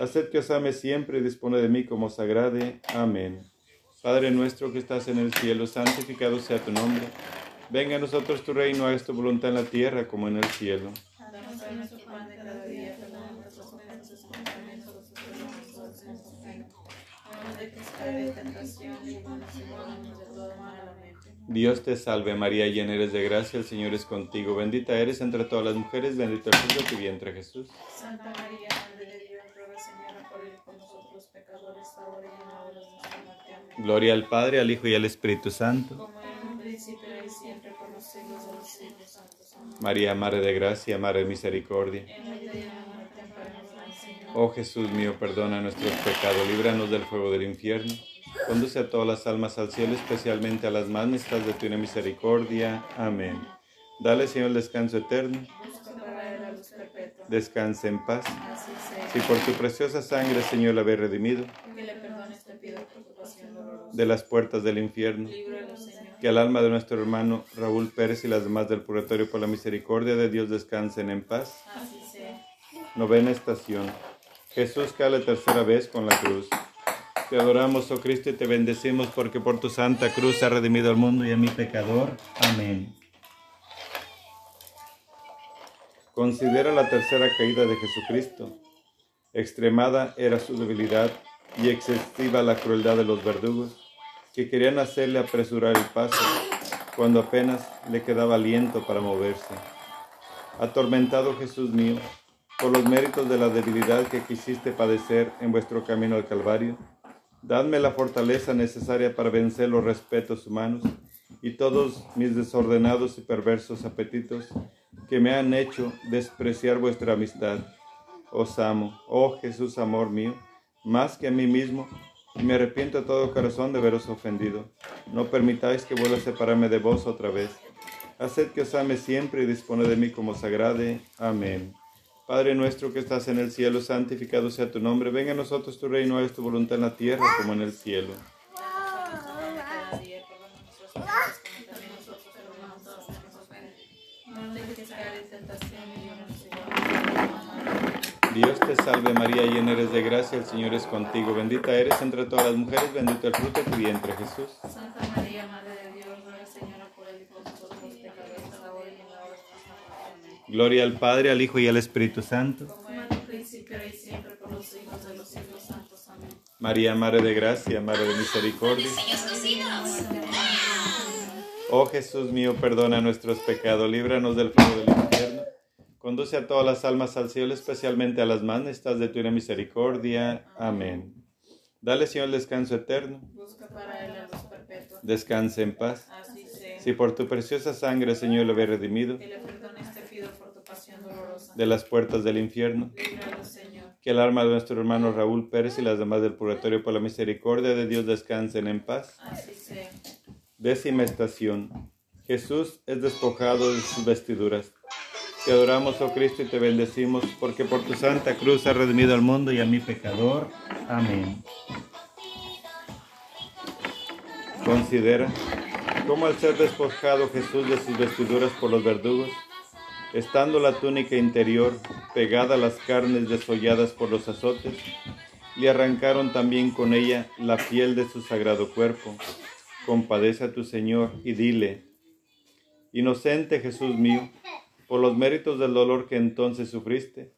Haced que os ame siempre y dispone de mí como sagrade. Amén. Padre nuestro que estás en el cielo, santificado sea tu nombre. Venga a nosotros tu reino, hagas tu voluntad en la tierra como en el cielo. Dios te salve María, llena eres de gracia, el Señor es contigo. Bendita eres entre todas las mujeres, bendito el fruto de tu vientre Jesús. Santa María, Madre de Dios, ruega Señora por y por nosotros pecadores, ahora y en la hora de nuestra muerte. Gloria al Padre, al Hijo y al Espíritu Santo. Como en un principio y siempre por los siglos de los siglos. Santos. Amén. María, Madre de gracia, Madre de misericordia. En la vida y en la muerte, amparanos, Gran Señor. Oh Jesús mío, perdona nuestros pecados, líbranos del fuego del infierno. Conduce a todas las almas al cielo, especialmente a las más necesitadas de tu misericordia. Amén. Dale, Señor, descanso eterno. Descanse en paz. Si por tu preciosa sangre, Señor, la habéis redimido de las puertas del infierno, que al alma de nuestro hermano Raúl Pérez y las demás del purgatorio por la misericordia de Dios descansen en paz. Novena estación. Jesús cae la tercera vez con la cruz. Te adoramos, oh Cristo, y te bendecimos porque por tu santa cruz has redimido al mundo y a mi pecador. Amén. Considera la tercera caída de Jesucristo. Extremada era su debilidad y excesiva la crueldad de los verdugos, que querían hacerle apresurar el paso, cuando apenas le quedaba aliento para moverse. Atormentado Jesús mío, por los méritos de la debilidad que quisiste padecer en vuestro camino al Calvario, dadme la fortaleza necesaria para vencer los respetos humanos y todos mis desordenados y perversos apetitos que me han hecho despreciar vuestra amistad. Os amo, oh Jesús, amor mío, más que a mí mismo, y me arrepiento de todo corazón de veros ofendido. No permitáis que vuelva a separarme de vos otra vez. Haced que os ame siempre y dispone de mí como sagrade. Amén. Padre nuestro que estás en el cielo, santificado sea tu nombre. Venga a nosotros tu reino, hagas tu voluntad en la tierra como en el cielo. Dios te salve María, llena eres de gracia, el Señor es contigo. Bendita eres entre todas las mujeres, bendito el fruto de tu vientre, Jesús. Santa María, Gloria al Padre, al Hijo y al Espíritu Santo. Como en el principio y siempre por los siglos de los siglos santos. Amén. María, Madre de Gracia, Madre de Misericordia. Oh Jesús mío, perdona nuestros pecados, líbranos del fuego del infierno. Conduce a todas las almas al cielo, especialmente a las más necesitadas de tu misericordia. Amén. Dale, Señor, el descanso eterno. Busca para él la luz perpetua. Descanse en paz. Así sea. Si por tu preciosa sangre, Señor, lo habéis redimido Que le perdones, de las puertas del infierno, que el alma de nuestro hermano Raúl Pérez y las demás del purgatorio por la misericordia de Dios descansen en paz. Décima estación. Jesús es despojado de sus vestiduras. Te adoramos, oh Cristo, y te bendecimos, porque por tu santa cruz has redimido al mundo y a mi pecador. Amén. Considera cómo al ser despojado Jesús de sus vestiduras por los verdugos, estando la túnica interior pegada a las carnes desolladas por los azotes, le arrancaron también con ella la piel de su sagrado cuerpo. Compadece a tu Señor y dile, Inocente Jesús mío, por los méritos del dolor que entonces sufriste,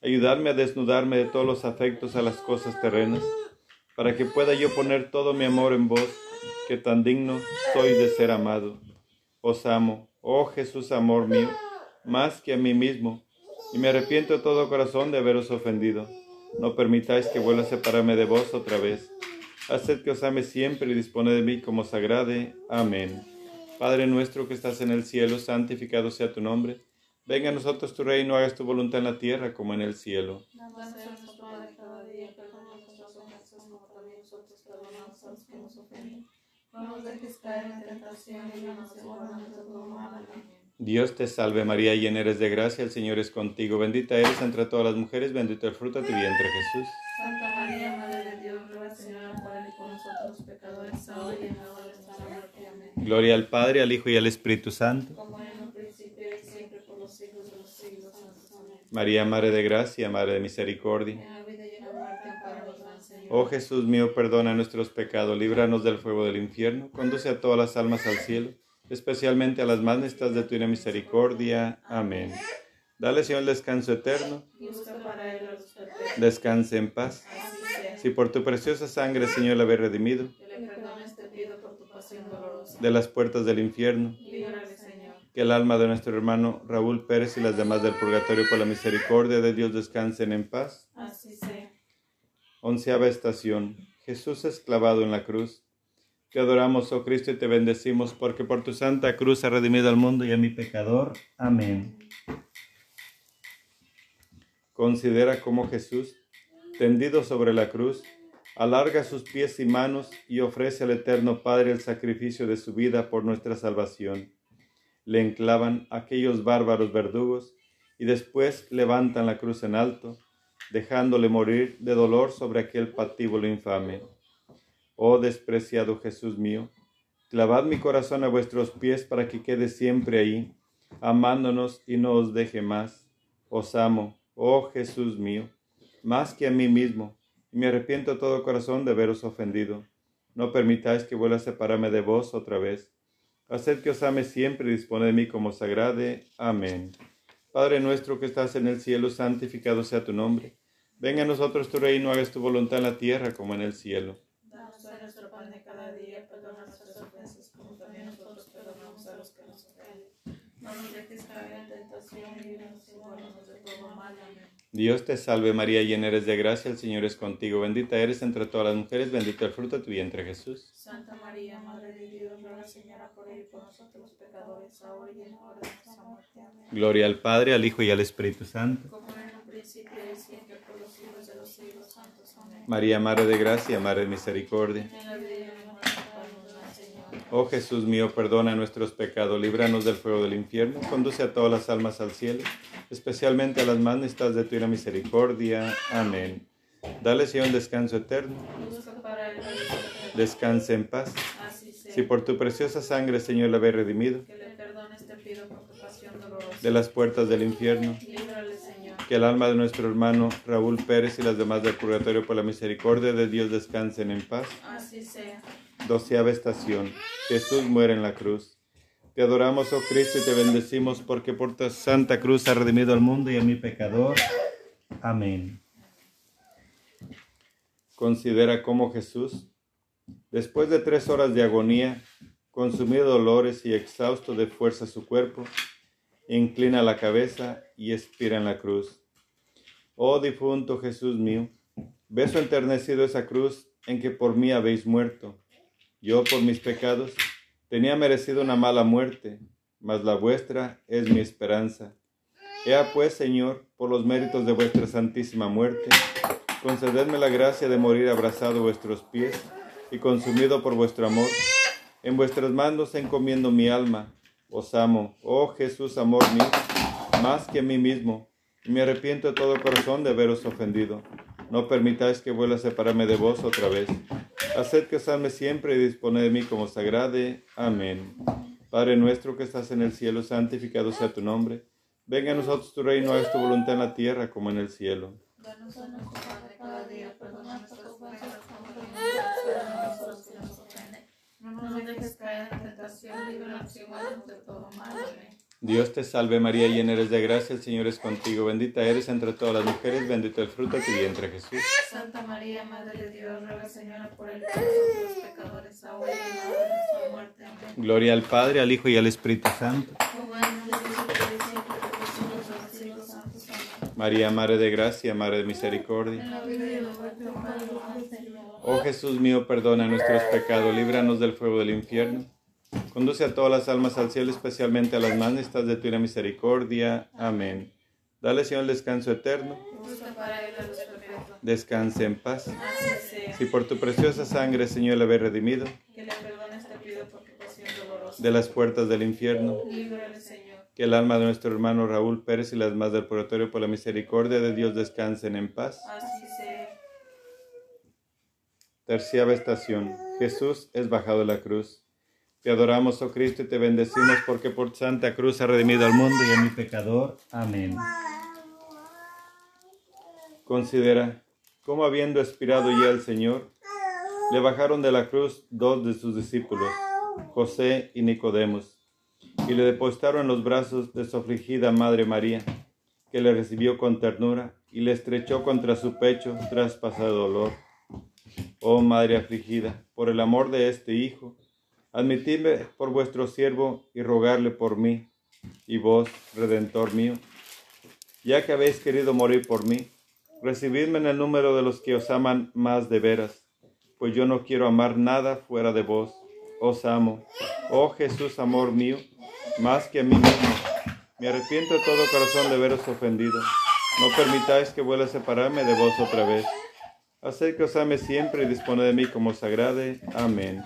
ayudarme a desnudarme de todos los afectos a las cosas terrenas, para que pueda yo poner todo mi amor en vos, que tan digno soy de ser amado. Os amo, oh Jesús, amor mío, más que a mí mismo, y me arrepiento de todo corazón de haberos ofendido. No permitáis que vuelva a separarme de vos otra vez. Haced que os ame siempre y dispone de mí como sagrade. Amén. Padre nuestro que estás en el cielo, santificado sea tu nombre. Venga a nosotros tu reino, hagas tu voluntad en la tierra como en el cielo. Nos. No nos dejes caer en tentación y líbranos del mal. Dios te salve María, llena eres de gracia, el Señor es contigo. Bendita eres entre todas las mujeres, bendito el fruto de tu vientre Jesús. Santa María, Madre de Dios, ruega Señora y por nosotros los pecadores, ahora y en la hora de nuestra muerte. Amén. Gloria al Padre, al Hijo y al Espíritu Santo. Como en un principio y siempre por los siglos de los siglos. Amén. María, Madre de gracia, Madre de misericordia. En la vida y en la muerte, amparanos, Gran Señor. Oh Jesús mío, perdona nuestros pecados, líbranos del fuego del infierno, conduce a todas las almas al cielo, especialmente a las más necesitadas de tu misericordia. Amén. Dale, Señor, el descanso eterno. Descanse en paz. Si por tu preciosa sangre, Señor, la habéis redimido de las puertas del infierno, que el alma de nuestro hermano Raúl Pérez y las demás del purgatorio por la misericordia de Dios descansen en paz. Así sea. Onceava estación. Jesús es clavado en la cruz. Te adoramos, oh Cristo, y te bendecimos, porque por tu santa cruz has redimido al mundo y a mi pecador. Amén. Considera cómo Jesús tendido sobre la cruz, alarga sus pies y manos y ofrece al Eterno Padre el sacrificio de su vida por nuestra salvación. Le enclavan aquellos bárbaros verdugos y después levantan la cruz en alto, dejándole morir de dolor sobre aquel patíbulo infame. Oh despreciado Jesús mío, clavad mi corazón a vuestros pies para que quede siempre ahí, amándonos y no os deje más. Os amo, oh Jesús mío, más que a mí mismo y me arrepiento de todo corazón de haberos ofendido. No permitáis que vuelva a separarme de vos otra vez. Haced que os ame siempre y dispone de mí como sagrade. Amén. Padre nuestro que estás en el cielo, santificado sea tu nombre. Venga a nosotros tu reino, hagas tu voluntad en la tierra como en el cielo. Danos hoy nuestro pan de cada día, perdona nuestras ofensas, como también nosotros perdonamos a los que nos ofenden. No nos dejes caer en tentación y líbranos de todo mal. Amén. Dios te salve María, llena eres de gracia, el Señor es contigo, bendita eres entre todas las mujeres, bendito el fruto de tu vientre Jesús. Santa María, Madre de Dios, ruega Señora por él y por nosotros los pecadores, ahora y en la hora de nuestra muerte. Amén. Gloria al Padre, al Hijo y al Espíritu Santo. Como en un principio y siempre, por los siglos de los siglos santos. Amén. María, Madre de gracia, Madre de misericordia. En la vida y en la muerte, Señor. Oh Jesús mío, perdona nuestros pecados, líbranos del fuego del infierno, conduce a todas las almas al cielo, especialmente a las más necesitadas de tu ira misericordia. Amén. Dale, Señor, descanso eterno. Descanse en paz. Si por tu preciosa sangre, Señor, la habéis redimido de las puertas del infierno, que el alma de nuestro hermano Raúl Pérez y las demás del purgatorio por la misericordia de Dios descansen en paz. Así sea. Doceava estación. Jesús muere en la cruz. Te adoramos, oh Cristo, y te bendecimos porque por tu santa cruz has redimido al mundo y a mi pecador. Amén. Considera cómo Jesús, después de tres horas de agonía, consumido de dolores y exhausto de fuerza su cuerpo, inclina la cabeza y expira en la cruz. Oh difunto Jesús mío, beso enternecido esa cruz en que por mí habéis muerto. Yo por mis pecados tenía merecido una mala muerte, mas la vuestra es mi esperanza. Ea pues, Señor, por los méritos de vuestra santísima muerte, concededme la gracia de morir abrazado a vuestros pies y consumido por vuestro amor. En vuestras manos encomiendo mi alma. Os amo, oh Jesús, amor mío, más que a mí mismo, y me arrepiento de todo corazón de haberos ofendido. No permitáis que vuelva a separarme de vos otra vez. Haced que os ame siempre y disponed de mí como sagrade. Amén. Padre nuestro que estás en el cielo, santificado sea tu nombre. Venga a nosotros tu reino, hagas tu voluntad en la tierra como en el cielo. Danos hoy nuestro pan de cada día, perdona nuestras ofensas, nosotros a nos ofenden. No nos dejes caer en tentación, líbranos guárdanos de todo mal. Amén. Dios te salve María, llena eres de gracia, el Señor es contigo. Bendita eres entre todas las mujeres, bendito el fruto de tu vientre Jesús. Santa María, Madre de Dios, ruega Señora por el por nosotros los pecadores, ahora y en la hora de nuestra muerte. Amén. Gloria al Padre, al Hijo y al Espíritu Santo. De. María, Madre de gracia, Madre de misericordia. Oh Jesús mío, perdona nuestros pecados, líbranos del fuego del infierno. Conduce a todas las almas al cielo, especialmente a las más necesitadas de tu misericordia. Amén. Dale, Señor, el descanso eterno. Descanse en paz. Si por tu preciosa sangre, Señor, le habéis redimido Que le perdones, te pido por tu pasión dolorosa. de las puertas del infierno, Líbrale, Señor. que el alma de nuestro hermano Raúl Pérez y las más del purgatorio por la misericordia de Dios descansen en paz. Así sea. Terciava estación. Jesús es bajado de la cruz. Te adoramos, oh Cristo, y te bendecimos porque por Santa Cruz ha redimido al mundo y a mi pecador. Amén. Considera cómo habiendo expirado ya el Señor, le bajaron de la cruz dos de sus discípulos, José y Nicodemos, y le depositaron en los brazos de su afligida Madre María, que le recibió con ternura y le estrechó contra su pecho tras pasado dolor. Oh Madre afligida, por el amor de este Hijo, admitidme por vuestro siervo y rogarle por mí, y vos, Redentor mío, ya que habéis querido morir por mí, recibidme en el número de los que os aman más de veras, pues yo no quiero amar nada fuera de vos. Os amo, oh Jesús, amor mío, más que a mí mismo. Me arrepiento de todo corazón de haberos ofendido. No permitáis que vuelva a separarme de vos otra vez. Haced que os ame siempre y dispone de mí como sagrade. Amén.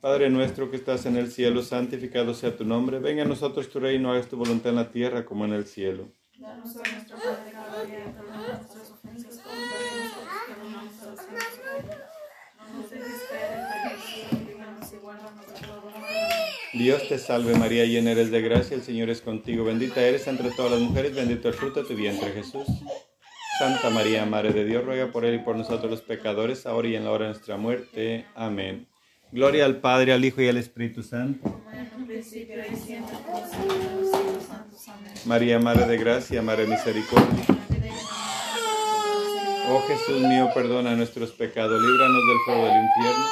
Padre nuestro que estás en el cielo, santificado sea tu nombre. Venga a nosotros tu reino, hagas tu voluntad en la tierra como en el cielo. Danos hoy nuestro pan de cada día, perdona nuestras ofensas como también nosotros perdonamos a los que nos ofenden. No nos dejes caer en tentación y líbranos y guárdanos de todo mal. Amén. Dios te salve María, llena eres de gracia, el Señor es contigo. Bendita eres entre todas las mujeres, bendito el fruto de tu vientre Jesús. Santa María, Madre de Dios, ruega por él y por nosotros los pecadores, ahora y en la hora de nuestra muerte. Amén. Gloria al Padre, al Hijo y al Espíritu Santo. Como en un principio y siempre por los siglos de los siglos santos. Amén. María, Madre de Gracia, Madre de Misericordia. Oh Jesús mío, perdona nuestros pecados, líbranos del fuego del infierno.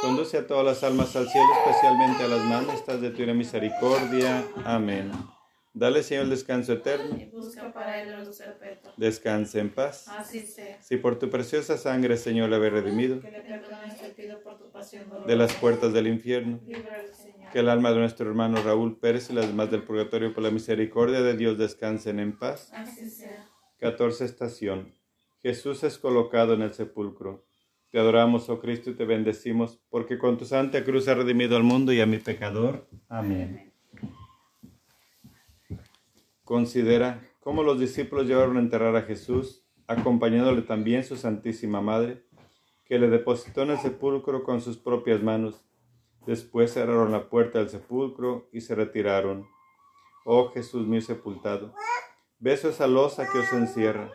Conduce a todas las almas al cielo, especialmente a las más necesitadas de tu misericordia. Amén. Dale, Señor, el descanso eterno. Y busca para él perpetua. Descanse en paz. Así sea. Si por tu preciosa sangre, Señor, le habéis redimido Que le perdones, te pido por tu pasión dolorosa. De las puertas del infierno, que el alma de nuestro hermano Raúl Pérez y las demás del purgatorio por la misericordia de Dios descansen en paz. Así sea. 14 estación. Jesús es colocado en el sepulcro. Te adoramos, oh Cristo, y te bendecimos, porque con tu santa cruz has redimido al mundo y a mi pecador. Amén. Considera cómo los discípulos llevaron a enterrar a Jesús, acompañándole también su Santísima Madre, que le depositó en el sepulcro con sus propias manos. Después cerraron la puerta del sepulcro y se retiraron. Oh Jesús mío sepultado, beso esa losa que os encierra.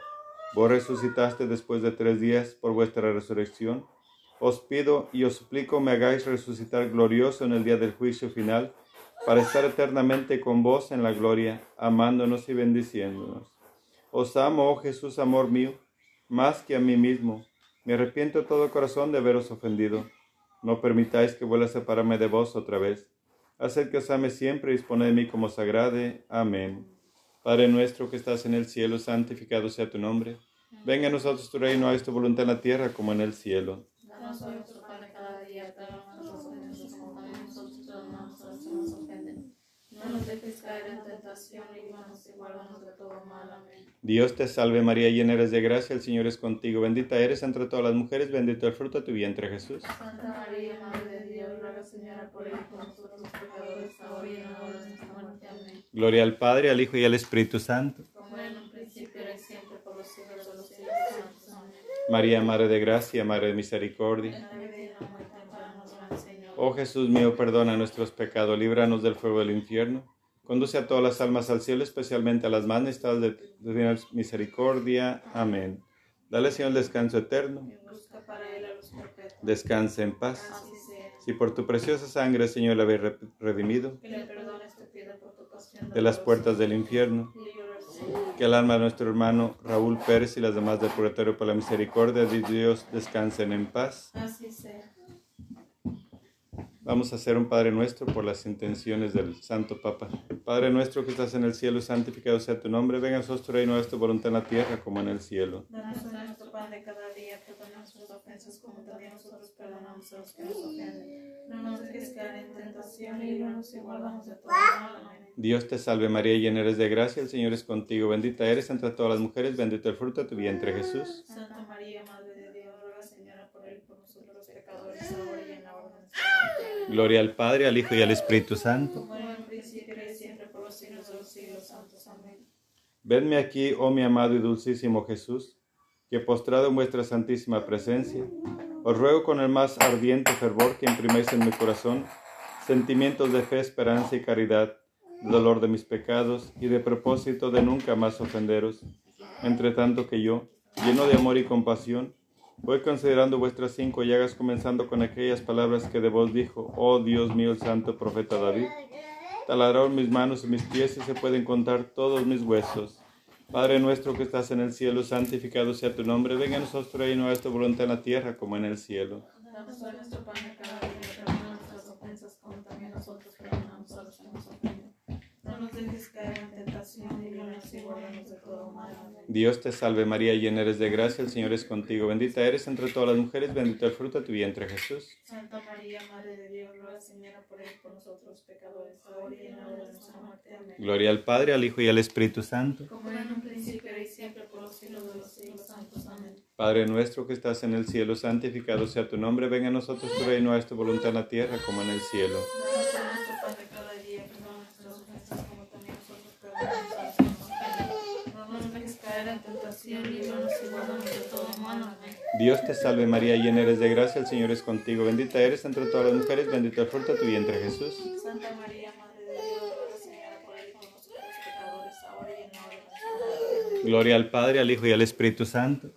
Vos resucitaste después de tres días por vuestra resurrección. Os pido y os suplico me hagáis resucitar glorioso en el día del juicio final, para estar eternamente con vos en la gloria, amándonos y bendiciéndonos. Os amo, oh Jesús, amor mío, más que a mí mismo. Me arrepiento de todo corazón de haberos ofendido. No permitáis que vuelva a separarme de vos otra vez. Haced que os ame siempre y disponed de mí como sagrade. Amén. Padre nuestro que estás en el cielo, santificado sea tu nombre. Venga a nosotros tu reino, hagas tu voluntad en la tierra como en el cielo. Danos hoy nuestro pan de cada día, No nos dejes caer en tentación líbranos y guárdanos de todo mal. Amén. Dios te salve María, llena eres de gracia, el Señor es contigo. Bendita eres entre todas las mujeres, bendito el fruto de tu vientre Jesús. Santa María, Madre de Dios, ruega Señora por por nosotros los pecadores, ahora y en la hora de nuestra muerte. Amén. Gloria al Padre, al Hijo y al Espíritu Santo. Como era en un principio, y siempre, por los siglos de los siglos. Amén. María, Madre de gracia, Madre de misericordia. Oh Jesús mío, perdona nuestros pecados, líbranos del fuego del infierno. Conduce a todas las almas al cielo, especialmente a las más necesitadas de tu misericordia. Amén. Dale, Señor, descanso eterno. Descanse en paz. Si por tu preciosa sangre, Señor, le habéis re- redimido de las puertas del infierno, que el alma de nuestro hermano Raúl Pérez y las demás del purgatorio por la misericordia de Dios descansen en paz. Así sea. Vamos a hacer un Padre nuestro por las intenciones del Santo Papa. Padre nuestro que estás en el cielo, santificado sea tu nombre. Venga a nosotros tu reino, haz tu voluntad en la tierra como en el cielo. Danos hoy nuestro pan de cada día, perdona nuestras ofensas como también nosotros perdonamos a los que nos ofenden. No nos dejes caer en tentación y líbranos y guardamos de todo mal. Amén. Dios te salve María, llena eres de gracia, el Señor es contigo. Bendita eres entre todas las mujeres, bendito el fruto de tu vientre Jesús. Santa María, Madre de Dios, ruega Señora por él y por nosotros los pecadores, ahora y en la hora de nuestra muerte. Amén. Gloria al Padre, al Hijo y al Espíritu Santo. Venme aquí, oh mi amado y dulcísimo Jesús, que postrado en vuestra santísima presencia, os ruego con el más ardiente fervor que impriméis en mi corazón sentimientos de fe, esperanza y caridad, dolor de mis pecados y de propósito de nunca más ofenderos, entre tanto que yo, lleno de amor y compasión, voy considerando vuestras cinco llagas, comenzando con aquellas palabras que de vos dijo, oh Dios mío, el santo profeta David. Taladraron mis manos y mis pies y se pueden contar todos mis huesos. Padre nuestro que estás en el cielo, santificado sea tu nombre. Venga a nosotros reino, haz tu voluntad en la tierra como en el cielo. Nuestro cada día, nuestras ofensas como también nosotros a que nos ofenden. Tentación y líbranos y guárdanos de todo mal. Amén. Dios te salve María, llena eres de gracia, el Señor es contigo. Bendita eres entre todas las mujeres, bendito el fruto de tu vientre Jesús. Santa María, Madre de Dios, ruega Señora por él por nosotros pecadores, ahora y en la hora de nuestra muerte. Amén. Gloria al Padre, al Hijo y al Espíritu Santo. Como era en un principio, y siempre, por los siglos de los siglos. Santos. Amén. Padre nuestro que estás en el cielo, santificado sea tu nombre, venga a nosotros tu reino, haz tu voluntad en la tierra como en el cielo. Danos Dios te salve María, llena eres de gracia, el Señor es contigo, bendita eres entre todas las mujeres, bendito el fruto de tu vientre Jesús. Santa María, Madre de Dios, Señora por él con nosotros pecadores, ahora y en la hora de nuestra muerte. Gloria al Padre, al Hijo y al Espíritu Santo.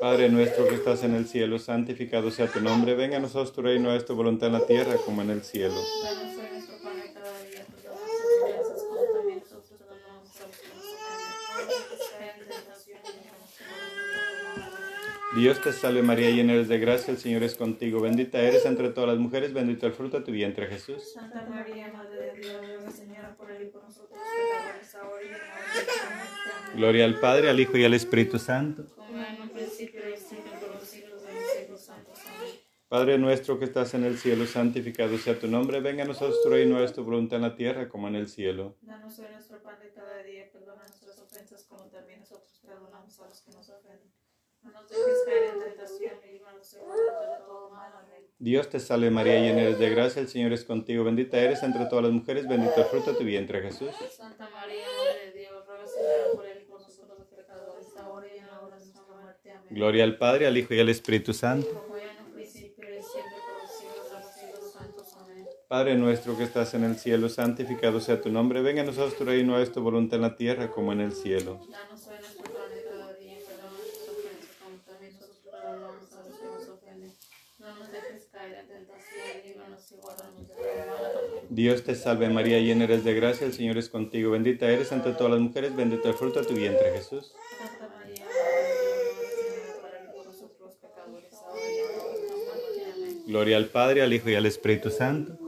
Padre nuestro que estás en el cielo, santificado sea tu nombre, venga a nosotros tu reino, haz tu voluntad en la tierra como en el cielo. Danos hoy nuestro pan de cada día, perdona nuestras ofensas como también nosotros perdonamos a los que nos ofenden. No nos dejes caer en tentación y líbranos y guárdanos de todo mal. Amén. Dios te salve María, llena eres de gracia, el Señor es contigo, bendita eres entre todas las mujeres, bendito el fruto de tu vientre Jesús. Santa María, Madre de Dios, Señora por él y por nosotros pecadores, ahora y en la hora de. Gloria al Padre, al Hijo y al Espíritu Santo. Como en un principio y siempre por los siglos de los siglos. Santos. Amén. Padre nuestro que estás en el cielo, santificado sea tu nombre, venga a nosotros tu reino, haz tu voluntad en la tierra como en el cielo. Danos hoy nuestro pan de cada día, perdona nuestras ofensas como también nosotros perdonamos a los que nos ofenden. Dios te salve María, llena eres de gracia, el Señor es contigo, bendita eres entre todas las mujeres, bendito el fruto de tu vientre Jesús. Santa María, Madre de Dios, ruega por él y por nosotros los pecadores, ahora y en la hora de nuestra muerte. Amén. Gloria al Padre, al Hijo y al Espíritu Santo. Padre nuestro que estás en el cielo, santificado sea tu nombre, venga a nosotros tu reino, haz tu voluntad en la tierra como en el cielo. Danos hoy nuestro pan de cada día, perdona nuestras ofensas como también nosotros perdonamos a los que nos ofenden. No nos dejes caer en tentación y líbranos y guárdanos de todo mal. Amén. Dios te salve María, llena eres de gracia, el Señor es contigo, bendita eres entre todas las mujeres, bendito el fruto de tu vientre Jesús. Gloria al Padre, al Hijo y al Espíritu Santo.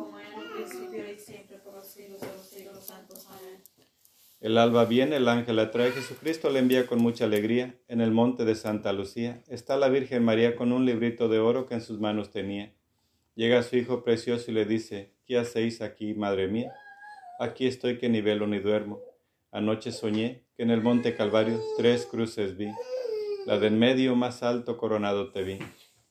El alba viene, el ángel la trae, Jesucristo la envía con mucha alegría. En el monte de Santa Lucía está la Virgen María con un librito de oro que en sus manos tenía. Llega su hijo precioso y le dice, ¿qué hacéis aquí, madre mía? Aquí estoy que ni velo ni duermo. Anoche soñé que en el monte Calvario tres cruces vi. La de en medio más alto coronado te vi.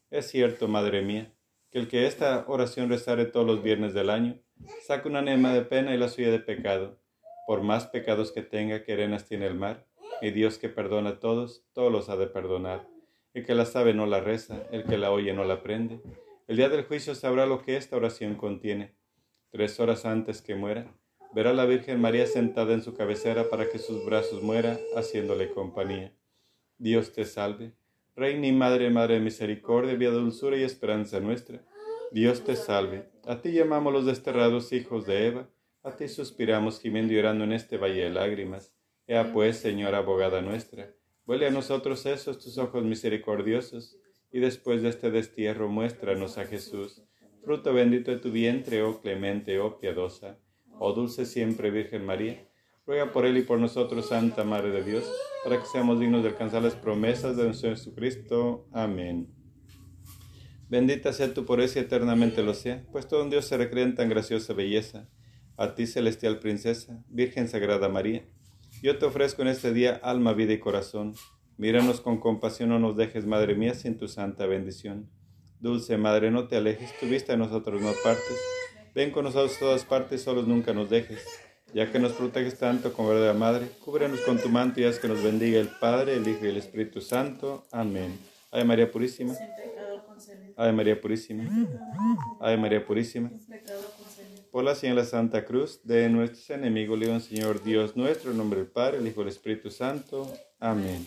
Es cierto, madre mía, que el que esta oración rezare todos los viernes del año, saca una anema de pena y la suya de pecado por más pecados que tenga que arenas tiene el mar, y Dios que perdona a todos, todos los ha de perdonar. El que la sabe no la reza, el que la oye no la aprende. El día del juicio sabrá lo que esta oración contiene. Tres horas antes que muera, verá a la Virgen María sentada en su cabecera para que sus brazos muera, haciéndole compañía. Dios te salve, Reina y Madre, Madre de Misericordia, vida, dulzura y esperanza nuestra. Dios te salve, a ti llamamos los desterrados hijos de Eva, a ti suspiramos gimiendo y llorando en este valle de lágrimas. Ea pues, Señora abogada nuestra, vuelve a nosotros esos tus ojos misericordiosos, y después de este destierro muéstranos a Jesús, fruto bendito de tu vientre, oh clemente, oh piadosa, oh dulce siempre Virgen María. Ruega por él y por nosotros, Santa Madre de Dios, para que seamos dignos de alcanzar las promesas de nuestro Jesucristo. Amén. Bendita sea tu pureza y eternamente lo sea, pues todo un Dios se recrea en tan graciosa belleza. A ti, celestial princesa, Virgen Sagrada María, yo te ofrezco en este día alma, vida y corazón. Míranos con compasión, no nos dejes, Madre mía, sin tu santa bendición. Dulce Madre, no te alejes, tu vista de nosotros no partes. Ven con nosotros a todas partes, solos nunca nos dejes. Ya que nos proteges tanto como verdadera Madre, cúbrenos con tu manto y haz que nos bendiga el Padre, el Hijo y el Espíritu Santo. Amén. Ave María Purísima. Ave María Purísima. Ave María Purísima. Por la señal de la Santa Cruz de nuestros enemigos, León Señor Dios nuestro, en nombre del Padre, el Hijo y el Espíritu Santo. Amén.